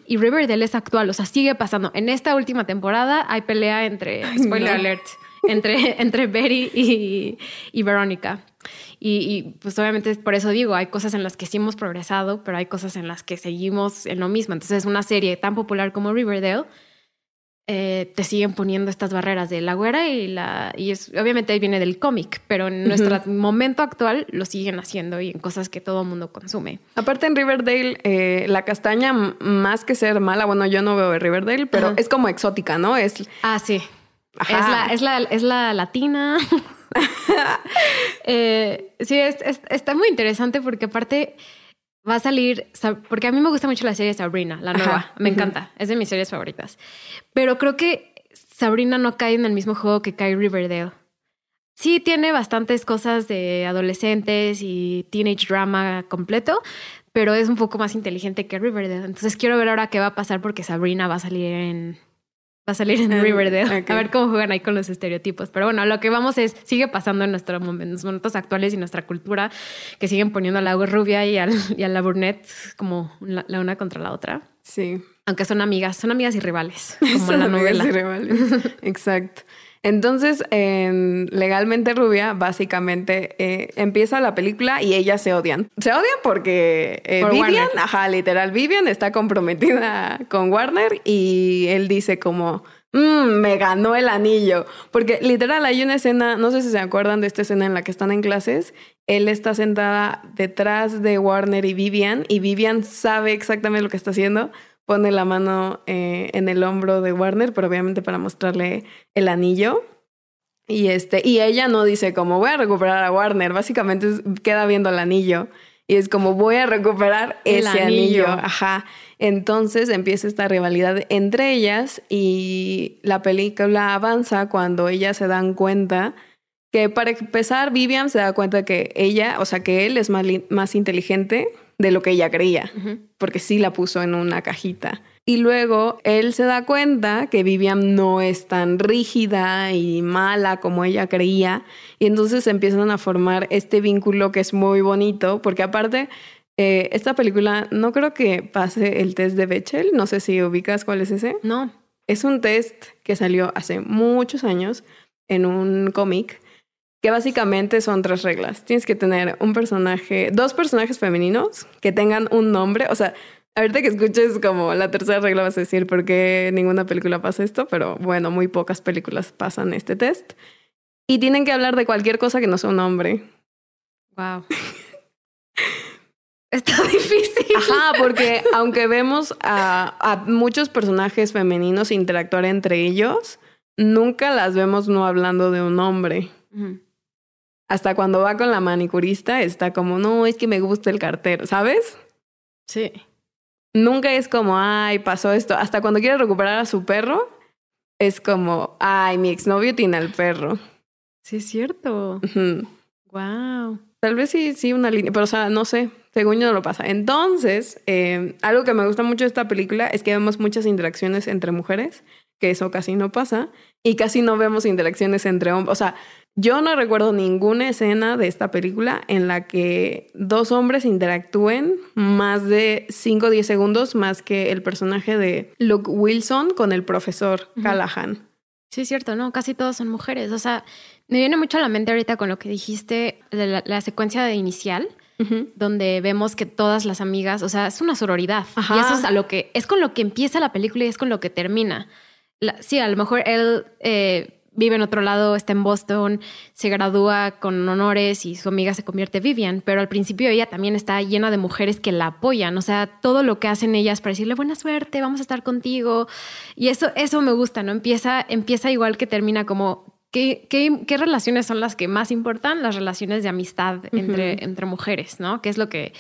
Y Riverdale es actual, o sea, sigue pasando. En esta última temporada hay pelea entre, spoiler alert, entre, entre Betty y, y Verónica. Y, pues obviamente por eso digo, hay cosas en las que sí hemos progresado, pero hay cosas en las que seguimos en lo mismo. Entonces, una serie tan popular como Riverdale eh, te siguen poniendo estas barreras de la güera y la. Y es, obviamente viene del cómic, pero en nuestro momento actual lo siguen haciendo y en cosas que todo el mundo consume. Aparte, en Riverdale, eh, la castaña, más que ser mala, bueno, yo no veo Riverdale, pero es como exótica, ¿no? Es. Ah, sí. Es la, es la, es la latina. Eh, sí, está muy interesante porque aparte va a salir, porque a mí me gusta mucho la serie Sabrina, la nueva, me encanta, es de mis series favoritas. Pero creo que Sabrina no cae en el mismo juego que cae Riverdale. Sí tiene bastantes cosas de adolescentes y teenage drama completo, pero es un poco más inteligente que Riverdale. Entonces quiero ver ahora qué va a pasar porque Sabrina va a salir en Va a salir en Riverdale. A ver cómo juegan ahí con los estereotipos. Pero bueno, lo que vamos es, sigue pasando en, nuestro, en los momentos actuales y nuestra cultura, que siguen poniendo a la rubia y, al, y a la brunette como la, una contra la otra. Sí. Aunque son amigas, son amigas y rivales, como la novela. y rivales. Exacto. Entonces, en Legalmente Rubia, básicamente eh, empieza la película y ellas se odian. Se odian porque eh, Vivian, ajá, literal, Vivian está comprometida con Warner y él dice como, mmm, me ganó el anillo. Porque literal hay una escena, no sé si se acuerdan de esta escena en la que están en clases, él está sentada detrás de Warner y Vivian y Vivian sabe exactamente lo que está haciendo pone la mano eh, en el hombro de Warner, pero obviamente para mostrarle el anillo. Y, este, y ella no dice como voy a recuperar a Warner, básicamente queda viendo el anillo. Y es como voy a recuperar ese anillo. Ajá. Entonces empieza esta rivalidad entre ellas y la película avanza cuando ellas se dan cuenta que para empezar Vivian se da cuenta que ella, o sea que él es más, más inteligente de lo que ella creía, porque sí la puso en una cajita. Y luego él se da cuenta que Vivian no es tan rígida y mala como ella creía, y entonces empiezan a formar este vínculo que es muy bonito, porque aparte, eh, esta película no creo que pase el test de Bechel, no sé si ubicas cuál es ese. No. Es un test que salió hace muchos años en un cómic que básicamente son tres reglas. Tienes que tener un personaje, dos personajes femeninos que tengan un nombre, o sea, ahorita que escuches como la tercera regla vas a decir por qué ninguna película pasa esto, pero bueno, muy pocas películas pasan este test. Y tienen que hablar de cualquier cosa que no sea un hombre. Wow. Está difícil. Ajá, porque aunque vemos a, muchos personajes femeninos interactuar entre ellos, nunca las vemos no hablando de un hombre. Hasta cuando va con la manicurista está como, no, es que me gusta el cartero, ¿sabes? Sí. Nunca es como, ay, pasó esto. Hasta cuando quiere recuperar a su perro, es como, ay, mi exnovio tiene al perro. Sí, es cierto. Wow. Tal vez sí, sí, una línea, pero o sea, no sé, según yo no lo pasa. Entonces, eh, algo que me gusta mucho de esta película es que vemos muchas interacciones entre mujeres, que eso casi no pasa, y casi no vemos interacciones entre hombres. O sea, yo no recuerdo ninguna escena de esta película en la que dos hombres interactúen más de 5 o 10 segundos más que el personaje de Luke Wilson con el profesor Callahan. Sí, es cierto, no, casi todos son mujeres. O sea, me viene mucho a la mente ahorita con lo que dijiste de la, secuencia de inicial, donde vemos que todas las amigas, o sea, es una sororidad. Y eso es a lo que, es con lo que empieza la película y es con lo que termina. sí, a lo mejor él eh, vive en otro lado, está en Boston, se gradúa con honores y su amiga se convierte Vivian, pero al principio ella también está llena de mujeres que la apoyan, o sea, todo lo que hacen ellas para decirle buena suerte, vamos a estar contigo. Y eso, eso me gusta, ¿no? Empieza, empieza igual que termina como ¿Qué, qué, relaciones son las que más importan? Las relaciones de amistad entre, entre mujeres, ¿no? Que es lo que,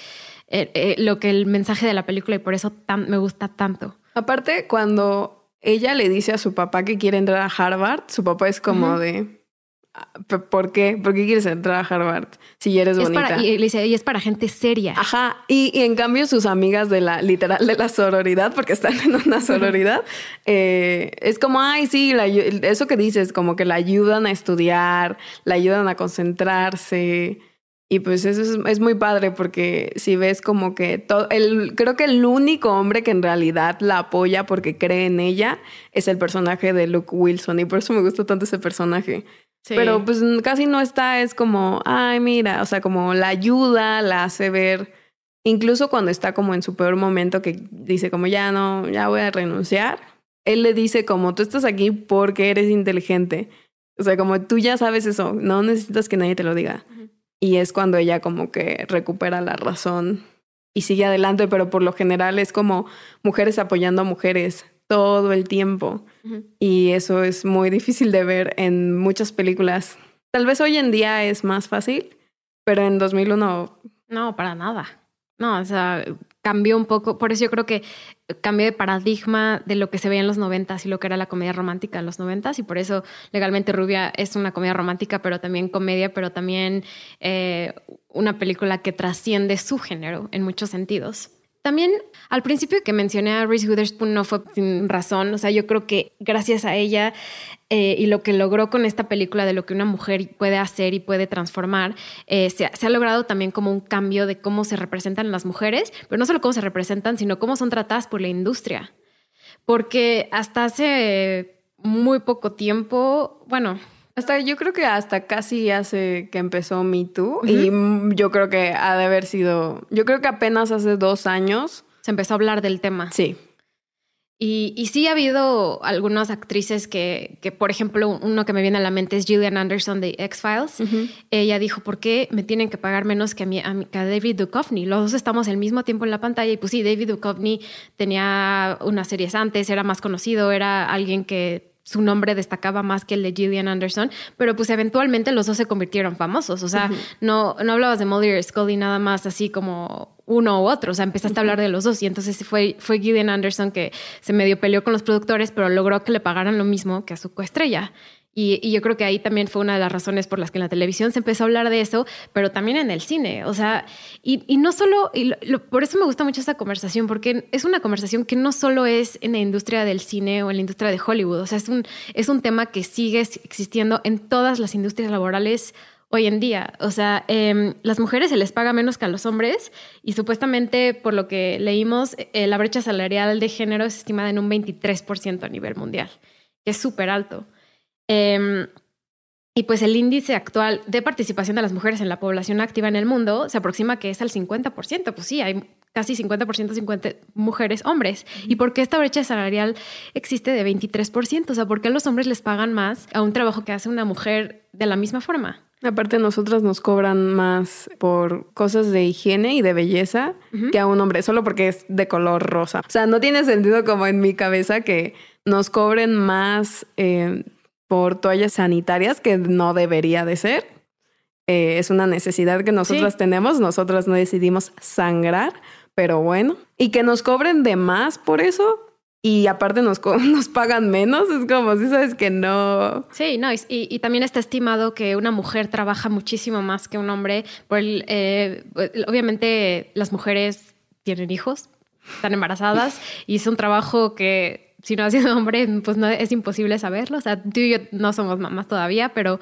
eh, eh, lo que el mensaje de la película y por eso tan, me gusta tanto. Aparte, cuando ella le dice a su papá que quiere entrar a Harvard, su papá es como de, ah, ¿por qué? ¿Por qué quieres entrar a Harvard si eres bonita? y le dice, y es para gente seria. Ajá, y, en cambio sus amigas de la, literal, de la sororidad, porque están en una sororidad, eh, es como, ay, sí, eso que dices, como que la ayudan a estudiar, la ayudan a concentrarse. Y pues eso es, es, muy padre porque si ves como que todo, el, creo que el único hombre que en realidad la apoya porque cree en ella es el personaje de Luke Wilson y por eso me gusta tanto ese personaje. Pero pues casi no está, es como, ay, mira, o sea, como la ayuda, la hace ver, incluso cuando está como en su peor momento que dice como, ya no, ya voy a renunciar, él le dice como, tú estás aquí porque eres inteligente. O sea, como tú ya sabes eso, no necesitas que nadie te lo diga. Y es cuando ella como que recupera la razón y sigue adelante, pero por lo general es como mujeres apoyando a mujeres todo el tiempo. Y eso es muy difícil de ver en muchas películas. Tal vez hoy en día es más fácil, pero en 2001... No, para nada. No, o sea, cambió un poco. Por eso yo creo que cambió de paradigma de lo que se veía en los noventas y lo que era la comedia romántica en los noventas. Y por eso Legalmente Rubia es una comedia romántica, pero también comedia, pero también eh, una película que trasciende su género en muchos sentidos. También al principio que mencioné a Reese Witherspoon no fue sin razón, o sea, yo creo que gracias a ella eh, y lo que logró con esta película de lo que una mujer puede hacer y puede transformar, eh, se, ha logrado también como un cambio de cómo se representan las mujeres, pero no solo cómo se representan, sino cómo son tratadas por la industria. Porque hasta hace muy poco tiempo, bueno, hasta yo creo que hasta casi hace que empezó Me Too y yo creo que ha de haber sido, yo creo que apenas hace dos años. Se empezó a hablar del tema. Sí. Y, y sí ha habido algunas actrices que, que, por ejemplo, uno que me viene a la mente es Gillian Anderson de X-Files. Ella dijo, ¿por qué me tienen que pagar menos que a, mí, que a David Duchovny? Los dos estamos al mismo tiempo en la pantalla y pues sí, David Duchovny tenía unas series antes, era más conocido, era alguien que su nombre destacaba más que el de Gillian Anderson, pero pues eventualmente los dos se convirtieron famosos. O sea, no, no hablabas de Mulder Scully nada más así como uno u otro. O sea, empezaste a hablar de los dos y entonces fue, fue Gillian Anderson que se medio peleó con los productores, pero logró que le pagaran lo mismo que a su coestrella. Y, yo creo que ahí también fue una de las razones por las que en la televisión se empezó a hablar de eso, pero también en el cine. O sea, y, no solo, y por eso me gusta mucho esta conversación, porque es una conversación que no solo es en la industria del cine o en la industria de Hollywood. O sea, es un, es un tema que sigue existiendo en todas las industrias laborales hoy en día. O sea, eh, las mujeres se les paga menos que a los hombres y supuestamente, por lo que leímos, eh, la brecha salarial de género es estimada en un 23% a nivel mundial, que es súper alto. Em, y pues el índice actual de participación de las mujeres en la población activa en el mundo se aproxima que es al 50%. Pues sí, hay casi 50% 50 mujeres, hombres. ¿Y por qué esta brecha salarial existe de 23%? O sea, ¿por qué los hombres les pagan más a un trabajo que hace una mujer de la misma forma? Aparte, nosotras nos cobran más por cosas de higiene y de belleza que a un hombre, solo porque es de color rosa. O sea, no tiene sentido como en mi cabeza que nos cobren más eh, por toallas sanitarias, que no debería de ser. Eh, es una necesidad que nosotras tenemos, nosotras no decidimos sangrar, pero bueno. Y que nos cobren de más por eso, y aparte nos, nos pagan menos, es como si sabes que no. Sí, no, y, y, también está estimado que una mujer trabaja muchísimo más que un hombre. Por el, eh, obviamente las mujeres tienen hijos, están embarazadas y es un trabajo que si no has sido hombre, pues no es imposible saberlo. O sea, tú y yo no somos mamás todavía, pero,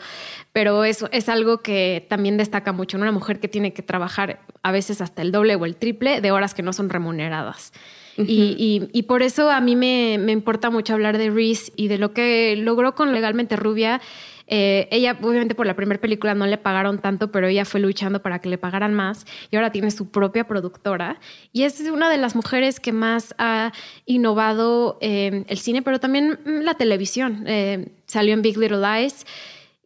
pero es, es algo que también destaca mucho en una mujer que tiene que trabajar a veces hasta el doble o el triple de horas que no son remuneradas. y, y, por eso a mí me, me importa mucho hablar de Reese y de lo que logró con Legalmente Rubia eh, ella, obviamente, por la primera película no le pagaron tanto, pero ella fue luchando para que le pagaran más y ahora tiene su propia productora. Y es una de las mujeres que más ha innovado eh, el cine, pero también la televisión. Eh, salió en Big Little Lies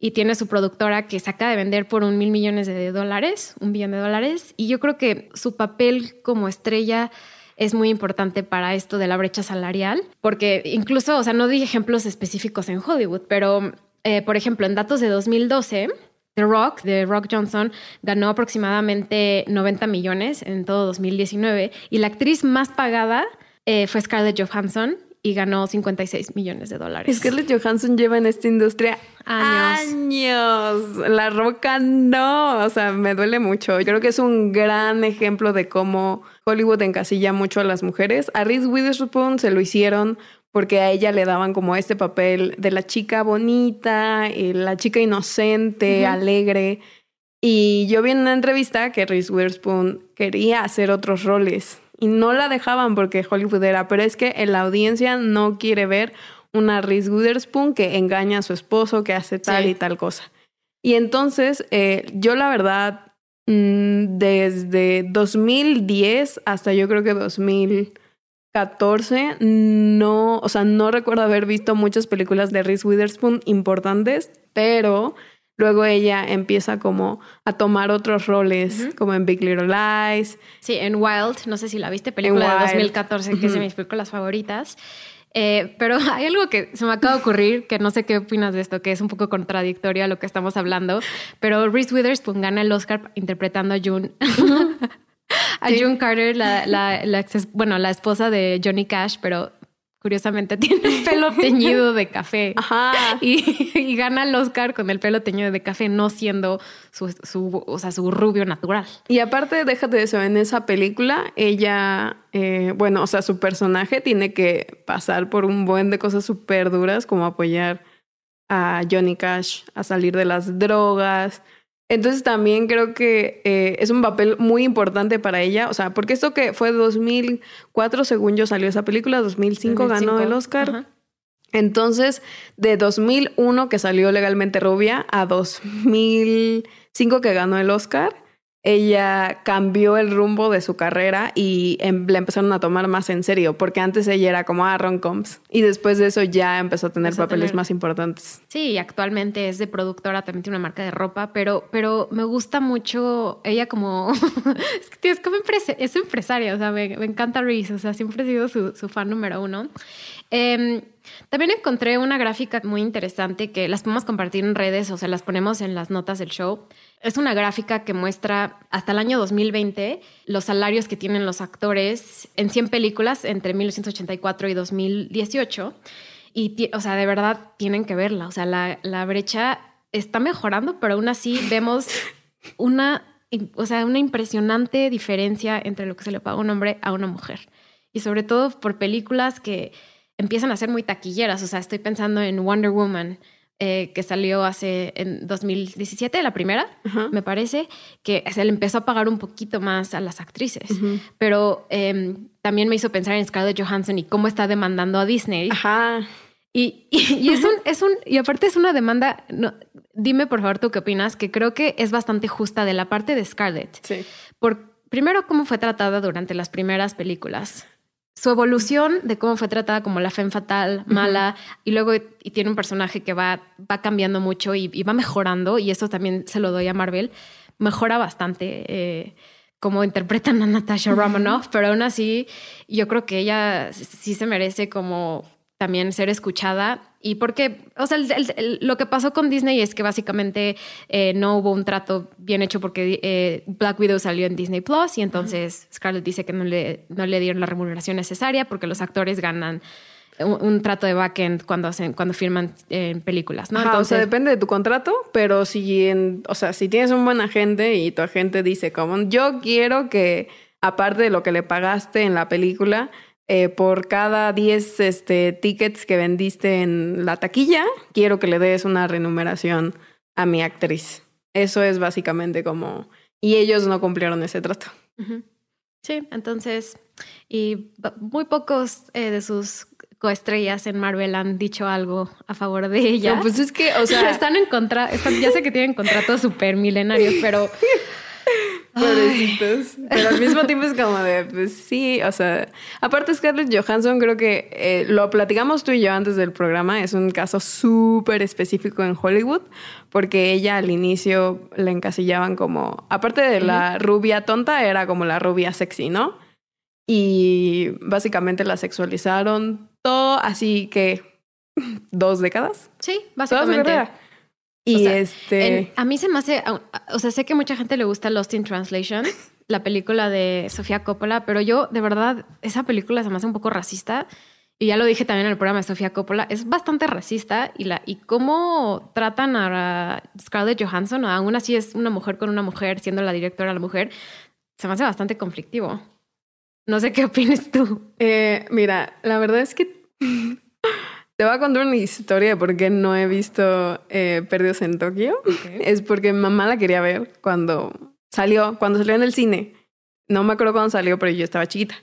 y tiene su productora que se acaba de vender por un mil millones de dólares, un billón de dólares. Y yo creo que su papel como estrella es muy importante para esto de la brecha salarial, porque incluso, o sea, no di ejemplos específicos en Hollywood, pero eh, por ejemplo, en datos de 2012, The Rock, de Rock Johnson, ganó aproximadamente 90 millones en todo 2019 y la actriz más pagada eh, fue Scarlett Johansson y ganó 56 millones de dólares. Scarlett Johansson lleva en esta industria años. años. La roca no, o sea, me duele mucho. Yo creo que es un gran ejemplo de cómo Hollywood encasilla mucho a las mujeres. A Reese Witherspoon se lo hicieron porque a ella le daban como este papel de la chica bonita, eh, la chica inocente, alegre. Y yo vi en una entrevista que Reese Witherspoon quería hacer otros roles y no la dejaban porque Hollywood era, pero es que la audiencia no quiere ver una Reese Witherspoon que engaña a su esposo, que hace tal y tal cosa. Y entonces, eh, yo la verdad, mm, desde 2010 hasta yo creo que 2014, no, o sea, no recuerdo haber visto muchas películas de Reese Witherspoon importantes, pero Luego ella empieza como a tomar otros roles, como en Big Little Lies. Sí, en Wild, no sé si la viste, película de 2014, que es de mis películas favoritas. Eh, pero hay algo que se me acaba de ocurrir, que no sé qué opinas de esto, que es un poco contradictorio a lo que estamos hablando, pero Reese Witherspoon gana el Oscar interpretando a June. a June Carter, la, la, bueno, la esposa de Johnny Cash, pero curiosamente tiene el pelo teñido de café. Ajá. Y, gana el Oscar con el pelo teñido de café, no siendo su, su, o sea, su rubio natural. Y aparte, déjate de eso, en esa película, ella, eh, bueno, o sea, su personaje tiene que pasar por un buen de cosas súper duras, como apoyar a Johnny Cash a salir de las drogas, entonces también creo que eh, es un papel muy importante para ella, o sea, porque esto que fue 2004, según yo salió esa película, 2005, ganó el Oscar. Entonces, de 2001 que salió legalmente rubia a 2005 que ganó el Oscar, ella cambió el rumbo de su carrera y em, la empezaron a tomar más en serio, porque antes ella era como ah, rom-coms y después de eso ya empezó a tener papeles más importantes. Sí, actualmente es de productora, también tiene una marca de ropa, pero, pero me gusta mucho ella como, es que es como es empresaria, o sea, me, encanta Reese, o sea, siempre he sido su, su fan número uno. Em, también encontré una gráfica muy interesante que las podemos compartir en redes o se las ponemos en las notas del show es una gráfica que muestra hasta el año 2020 los salarios que tienen los actores en 100 películas entre 1984 y 2018. Y, o sea, de verdad tienen que verla. O sea, la, la brecha está mejorando, pero aún así vemos una, o sea, una impresionante diferencia entre lo que se le paga a un hombre a una mujer. Y sobre todo por películas que empiezan a ser muy taquilleras. O sea, estoy pensando en Wonder Woman, eh, que salió hace en 2017, la primera, me parece, que se le empezó a pagar un poquito más a las actrices. Pero em, también me hizo pensar en Scarlett Johansson y cómo está demandando a Disney. Ajá. Y, y, es, un, es un, y aparte es una demanda, no, dime por favor tú qué opinas, que creo que es bastante justa de la parte de Scarlett. Sí. Por, primero, cómo fue tratada durante las primeras películas su evolución de cómo fue tratada como la femme fatal, mala, y luego y tiene un personaje que va, va cambiando mucho y, va mejorando, y eso también se lo doy a Marvel, mejora bastante eh, cómo interpretan a Natasha Romanoff, pero aún así yo creo que ella sí se merece como también ser escuchada y porque, o sea, lo que pasó con Disney es que básicamente eh, no hubo un trato bien hecho porque eh, Black Widow salió en Disney Plus y entonces Scarlett dice que no le, no le dieron la remuneración necesaria porque los actores ganan un, trato de backend cuando hacen, cuando firman en películas, ¿no? entonces, o sea, depende de tu contrato, pero si en, o sea, si tienes un buen agente y tu agente dice como yo quiero que aparte de lo que le pagaste en la película, eh, por cada 10 este, tickets que vendiste en la taquilla, quiero que le des una renumeración a mi actriz. Eso es básicamente como... Y ellos no cumplieron ese trato. Sí, entonces, y muy pocos eh, de sus coestrellas en Marvel han dicho algo a favor de ella. pues es que, o sea... están en contra, ya sé que tienen contratos súper milenarios, pero Pobrecitos. Pero al mismo tiempo es como de, pues sí, o sea, aparte Scarlett Johansson creo que eh, lo platicamos tú y yo antes del programa, es un caso súper específico en Hollywood, porque ella al inicio la encasillaban como, aparte de la rubia tonta, era como la rubia sexy, ¿no? Y básicamente la sexualizaron todo, así que dos décadas. Sí, básicamente. Y este. a mí se me hace. O sea, sé que mucha gente le gusta Lost in Translation, la película de Sofía Coppola, pero yo, de verdad, esa película se me hace un poco racista. Y ya lo dije también en el programa de Sofía Coppola, es bastante racista y, la, y cómo tratan a Scarlett Johansson, aún así es una mujer con una mujer, siendo la directora la mujer, se me hace bastante conflictivo. No sé qué opinas tú. Eh, mira, la verdad es que te voy a contar una historia de por qué no he visto eh, Perdidos en Tokio. Es porque mi mamá la quería ver cuando salió, cuando salió en el cine. No me acuerdo cuándo salió, pero yo estaba chiquita.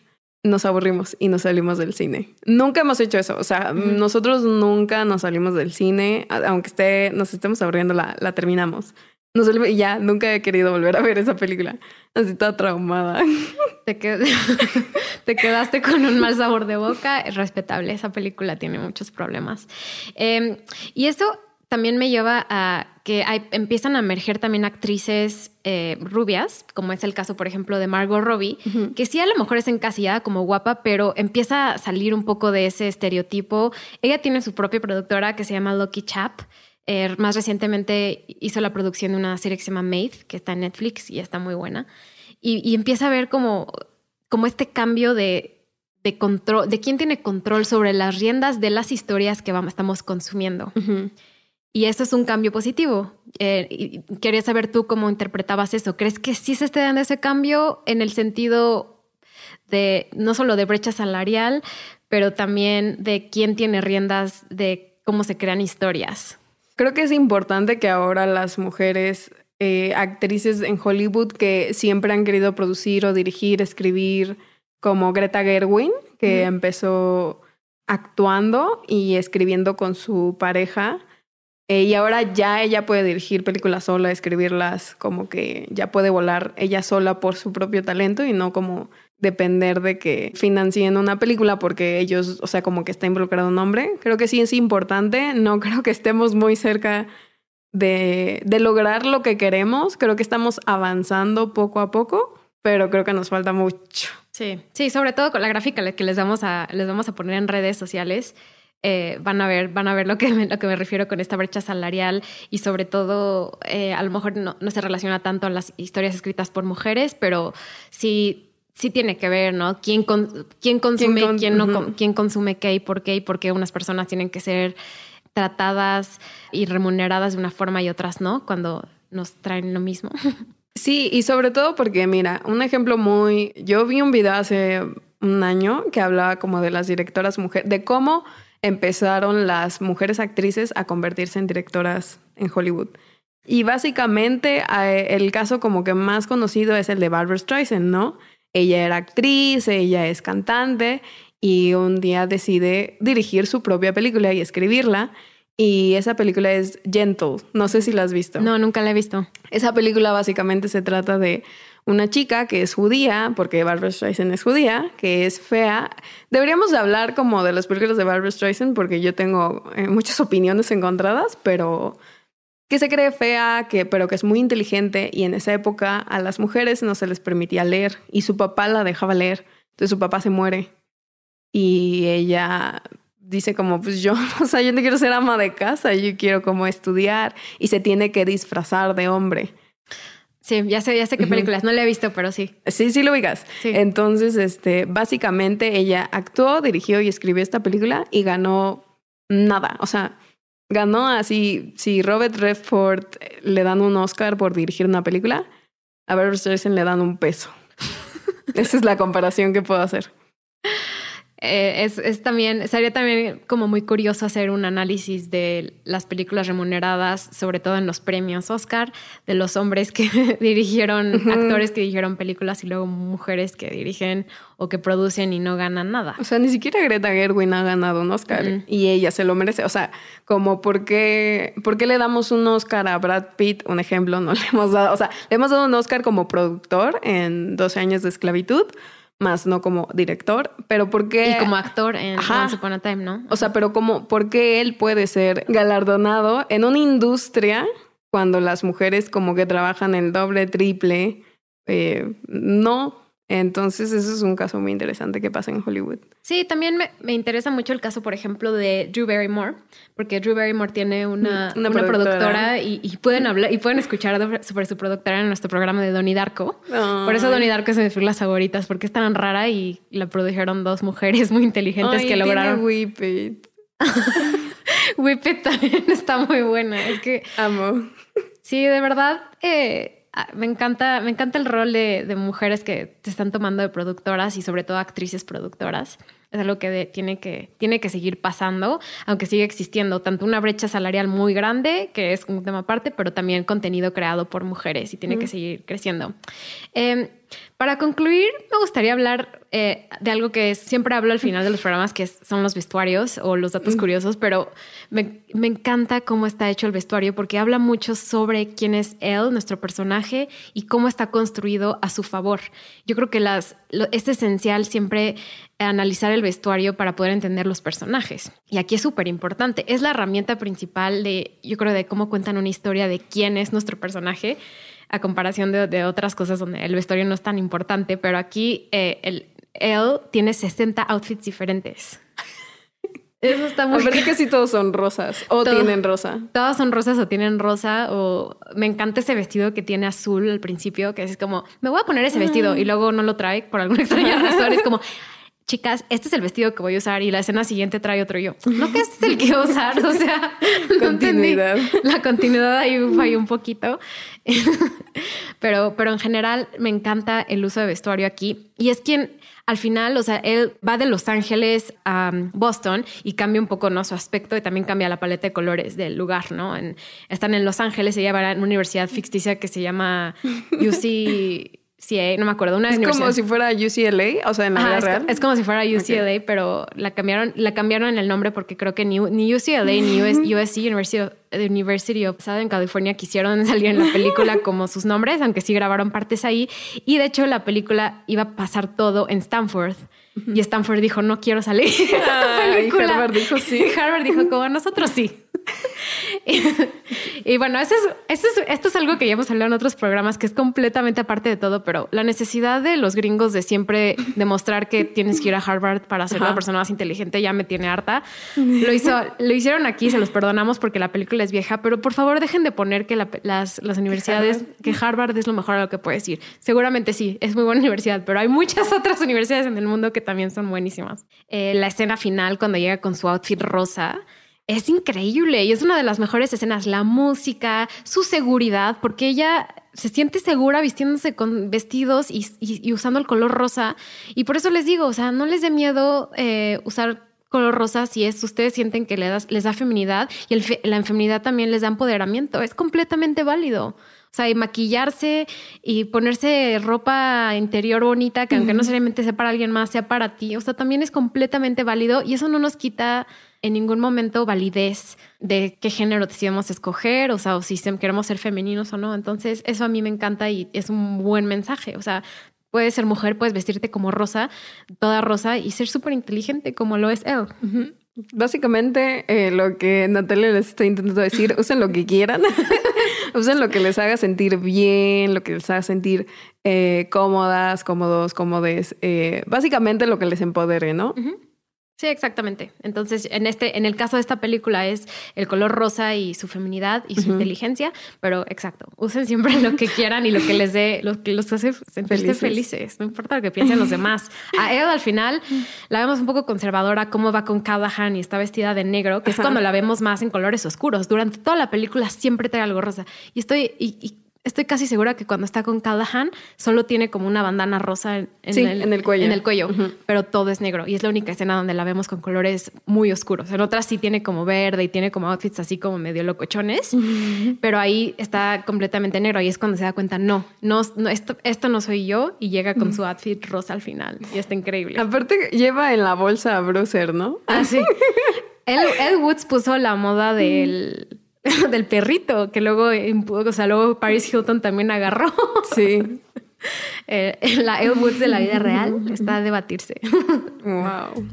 Nos aburrimos y nos salimos del cine. Nunca hemos hecho eso. O sea, nosotros nunca nos salimos del cine. Aunque esté, nos estemos aburriendo, la, la terminamos. No y ya, nunca he querido volver a ver esa película. Así toda traumada. Te, te quedaste con un mal sabor de boca. Es respetable. Esa película tiene muchos problemas. Em, y eso también me lleva a que empiezan a emerger también actrices eh, rubias, como es el caso, por ejemplo, de Margot Robbie, que sí a lo mejor es encasillada como guapa, pero empieza a salir un poco de ese estereotipo. Ella tiene su propia productora que se llama Lucky Chap. Eh, más recientemente hizo la producción de una serie que se llama Maid, que está en Netflix y está muy buena. Y, empieza a ver como, como este cambio de, de, control, de quién tiene control sobre las riendas de las historias que vamos, estamos consumiendo. Y eso es un cambio positivo. Eh, quería saber tú cómo interpretabas eso. ¿Crees que sí se esté dando ese cambio en el sentido de no solo de brecha salarial, pero también de quién tiene riendas de cómo se crean historias? Creo que es importante que ahora las mujeres eh, actrices en Hollywood que siempre han querido producir o dirigir, escribir, como Greta Gerwin, que empezó actuando y escribiendo con su pareja eh, y ahora ya ella puede dirigir películas sola, escribirlas, como que ya puede volar ella sola por su propio talento y no como depender de que financien una película porque ellos, o sea, como que está involucrado un hombre. Creo que sí es importante, no creo que estemos muy cerca de, lograr lo que queremos, creo que estamos avanzando poco a poco, pero creo que nos falta mucho. Sí, sí, sobre todo con la gráfica que les vamos a, les vamos a poner en redes sociales. Eh, van a ver, van a ver lo que, me, lo que me refiero con esta brecha salarial y sobre todo, eh, a lo mejor no, se relaciona tanto a las historias escritas por mujeres, pero sí, sí tiene que ver, ¿no? ¿Quién, quién consume, ¿Quién, no, quién consume qué y por qué y por qué unas personas tienen que ser tratadas y remuneradas de una forma y otras no, cuando nos traen lo mismo. Sí, y sobre todo porque, mira, un ejemplo muy... Yo vi un video hace un año que hablaba como de las directoras mujeres, de cómo empezaron las mujeres actrices a convertirse en directoras en Hollywood. Y básicamente eh, el caso como que más conocido es el de Barbara Streisand, ¿no? Ella era actriz, ella es cantante y un día decide dirigir su propia película y escribirla. Y esa película es Gentle. No sé si la has visto. No, nunca la he visto. Esa película básicamente se trata de una chica que es judía, porque Barbara Streisand es judía, que es fea. Deberíamos de hablar como de las películas de Barbara Streisand, porque yo tengo eh, muchas opiniones encontradas, pero que se cree fea, que, pero que es muy inteligente y en esa época a las mujeres no se les permitía leer y su papá la dejaba leer. Entonces su papá se muere y ella dice como, pues yo, o sea, yo no quiero ser ama de casa, yo quiero como estudiar y se tiene que disfrazar de hombre. Sí, ya sé, ya sé qué películas, no la he visto, pero sí. Sí, sí lo ubicas. Entonces, este, básicamente ella actuó, dirigió y escribió esta película y ganó nada. O sea, ganó así, si Robert Redford le dan un Oscar por dirigir una película, a Barbara Streisand le dan un peso. Esa es la comparación que puedo hacer. Eh, es, también, sería también como muy curioso hacer un análisis de las películas remuneradas, sobre todo en los premios Oscar, de los hombres que dirigieron, actores que dirigieron películas y luego mujeres que dirigen o que producen y no ganan nada. O sea, ni siquiera Greta Gerwin ha ganado un Oscar y ella se lo merece. O sea, como por qué, por qué le damos un Oscar a Brad Pitt, un ejemplo, no le hemos dado, o sea, le hemos dado un Oscar como productor en 12 años de esclavitud más no como director, pero ¿por qué? Y como actor en Once Upon a Time, ¿no? O sea, pero como, ¿por qué él puede ser galardonado en una industria cuando las mujeres como que trabajan el doble, triple? Eh, no, entonces, eso es un caso muy interesante que pasa en Hollywood. Sí, también me, interesa mucho el caso, por ejemplo, de Drew Barrymore, porque Drew Barrymore tiene una, una, productora, y, pueden hablar y pueden escuchar sobre su productora en nuestro programa de Donnie Darko. Por eso Donnie Darko es de mis las favoritas, porque es tan rara y la produjeron dos mujeres muy inteligentes que lograron. Whip It. Whip It también está muy buena. Es que. Amo. Sí, de verdad. Eh, me encanta, me encanta el rol de, mujeres que te están tomando de productoras y sobre todo actrices productoras. es algo que tiene, que tiene que seguir pasando, aunque sigue existiendo tanto una brecha salarial muy grande, que es un tema aparte, pero también contenido creado por mujeres y tiene que seguir creciendo. Em, para concluir, me gustaría hablar eh, de algo que siempre hablo al final de los programas, que son los vestuarios o los datos curiosos, pero me, encanta cómo está hecho el vestuario porque habla mucho sobre quién es él, nuestro personaje, y cómo está construido a su favor. Yo creo que las, es esencial siempre analizar el vestuario para poder entender los personajes. Y aquí es súper importante. Es la herramienta principal de, yo creo, de cómo cuentan una historia de quién es nuestro personaje a comparación de, otras cosas donde el vestuario no es tan importante, pero aquí eh, el, él tiene 60 outfits diferentes. Eso está muy... Aparte que sí todos son rosas o tienen rosa. Todas son rosas o tienen rosa o me encanta ese vestido que tiene azul al principio, que es como, me voy a poner ese vestido y luego no lo trae por alguna extraña razón. Es como, chicas, este es el vestido que voy a usar y la escena siguiente trae otro yo. No que este es el que voy a usar, o sea, continuidad. la continuidad ahí falló un poquito. pero, pero en general me encanta el uso de vestuario aquí y es quien al final, o sea, él va de Los Ángeles a Boston y cambia un poco ¿no? su aspecto y también cambia la paleta de colores del lugar, ¿no? están en Los Ángeles, ella va a una universidad ficticia que se llama UC Sí, no me acuerdo. Una es como si fuera UCLA, o sea, en la vida es, real. Es como si fuera UCLA, pero la cambiaron, la cambiaron el nombre porque creo que ni, ni UCLA ni USC, University of, University of Southern California, quisieron salir en la película como sus nombres, aunque sí grabaron partes ahí. Y de hecho, la película iba a pasar todo en Stanford. Y Stanford dijo, no quiero salir. Y Harvard dijo sí. Harvard dijo, como nosotros sí. y, bueno, eso es, esto es algo que ya hemos hablado en otros programas, que es completamente aparte de todo, pero la necesidad de los gringos de siempre demostrar que tienes que ir a Harvard para ser la persona más inteligente ya me tiene harta. Lo, hizo, lo hicieron aquí, se los perdonamos porque la película es vieja, pero por favor dejen de poner que las, las universidades, que Harvard es lo mejor a lo que puedes ir. Seguramente sí, es muy buena universidad, pero hay muchas otras universidades en el mundo que también son buenísimas. Eh, la escena final, cuando llega con su outfit rosa, es increíble y es una de las mejores escenas. La música, su seguridad, porque ella se siente segura vistiéndose con vestidos y, usando el color rosa. Y por eso les digo, o sea, no les dé miedo eh, usar color rosa si es ustedes sienten que les da, les da feminidad y la feminidad también les da empoderamiento. Es completamente válido. O sea, y maquillarse y ponerse ropa interior bonita, que aunque no necesariamente sea para alguien más, sea para ti. O sea, también es completamente válido y eso no nos quita en ningún momento validez de qué género decidimos escoger, o sea, o si queremos ser femeninos o no. Entonces, eso a mí me encanta y es un buen mensaje. O sea, puedes ser mujer, puedes vestirte como rosa, toda rosa y ser súper inteligente como lo es él. Básicamente, eh, lo que Natalia les está intentando decir, usen lo que quieran, usen lo que les haga sentir bien, lo que les haga sentir eh, cómodas, cómodos, cómodes, eh, básicamente lo que les empodere, ¿no? Sí, exactamente. Entonces, en este, en el caso de esta película es el color rosa y su feminidad y su inteligencia, pero exacto, usen siempre lo que quieran y lo que les dé, lo que los hace sentirse felices. No importa lo que piensen los demás. A Ed al final la vemos un poco conservadora, cómo va con Callahan y está vestida de negro, que es cuando la vemos más en colores oscuros. Durante toda la película siempre trae algo rosa. Y estoy, y Estoy casi segura que cuando está con Callahan solo tiene como una bandana rosa en, el, cuello. En el cuello, pero todo es negro. Y es la única escena donde la vemos con colores muy oscuros. En otras sí tiene como verde y tiene como outfits así como medio locochones, pero ahí está completamente negro. Y es cuando se da cuenta, no, no, esto, esto no soy yo. Y llega con su outfit rosa al final. Y está increíble. Aparte lleva en la bolsa a Brucer, ¿no? Ah, sí. Ed Woods puso la moda del del perrito, que luego, o sea, luego Paris Hilton también agarró. Sí. eh, la Elle Woods de la vida real está a debatirse. Wow.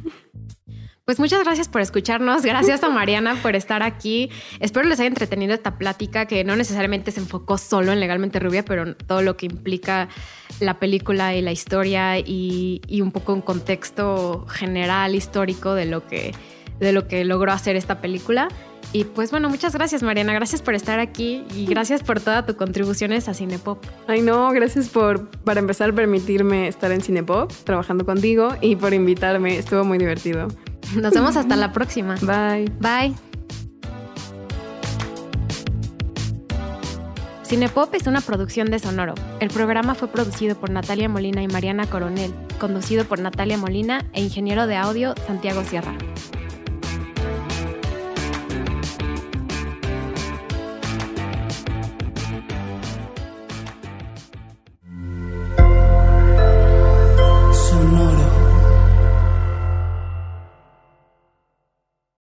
Pues muchas gracias por escucharnos. Gracias a Mariana por estar aquí. Espero les haya entretenido esta plática que no necesariamente se enfocó solo en Legalmente Rubia, pero todo lo que implica la película y la historia y, y un poco un contexto general histórico de lo que de lo que logró hacer esta película. Y pues bueno, muchas gracias Mariana, gracias por estar aquí y gracias por todas tus contribuciones a Cinepop. Ay no, gracias por, para empezar, permitirme estar en Cinepop, trabajando contigo y por invitarme, estuvo muy divertido. Nos vemos hasta la próxima. Bye. Bye. Cinepop es una producción de Sonoro. El programa fue producido por Natalia Molina y Mariana Coronel conducido por Natalia Molina e ingeniero de audio Santiago Sierra.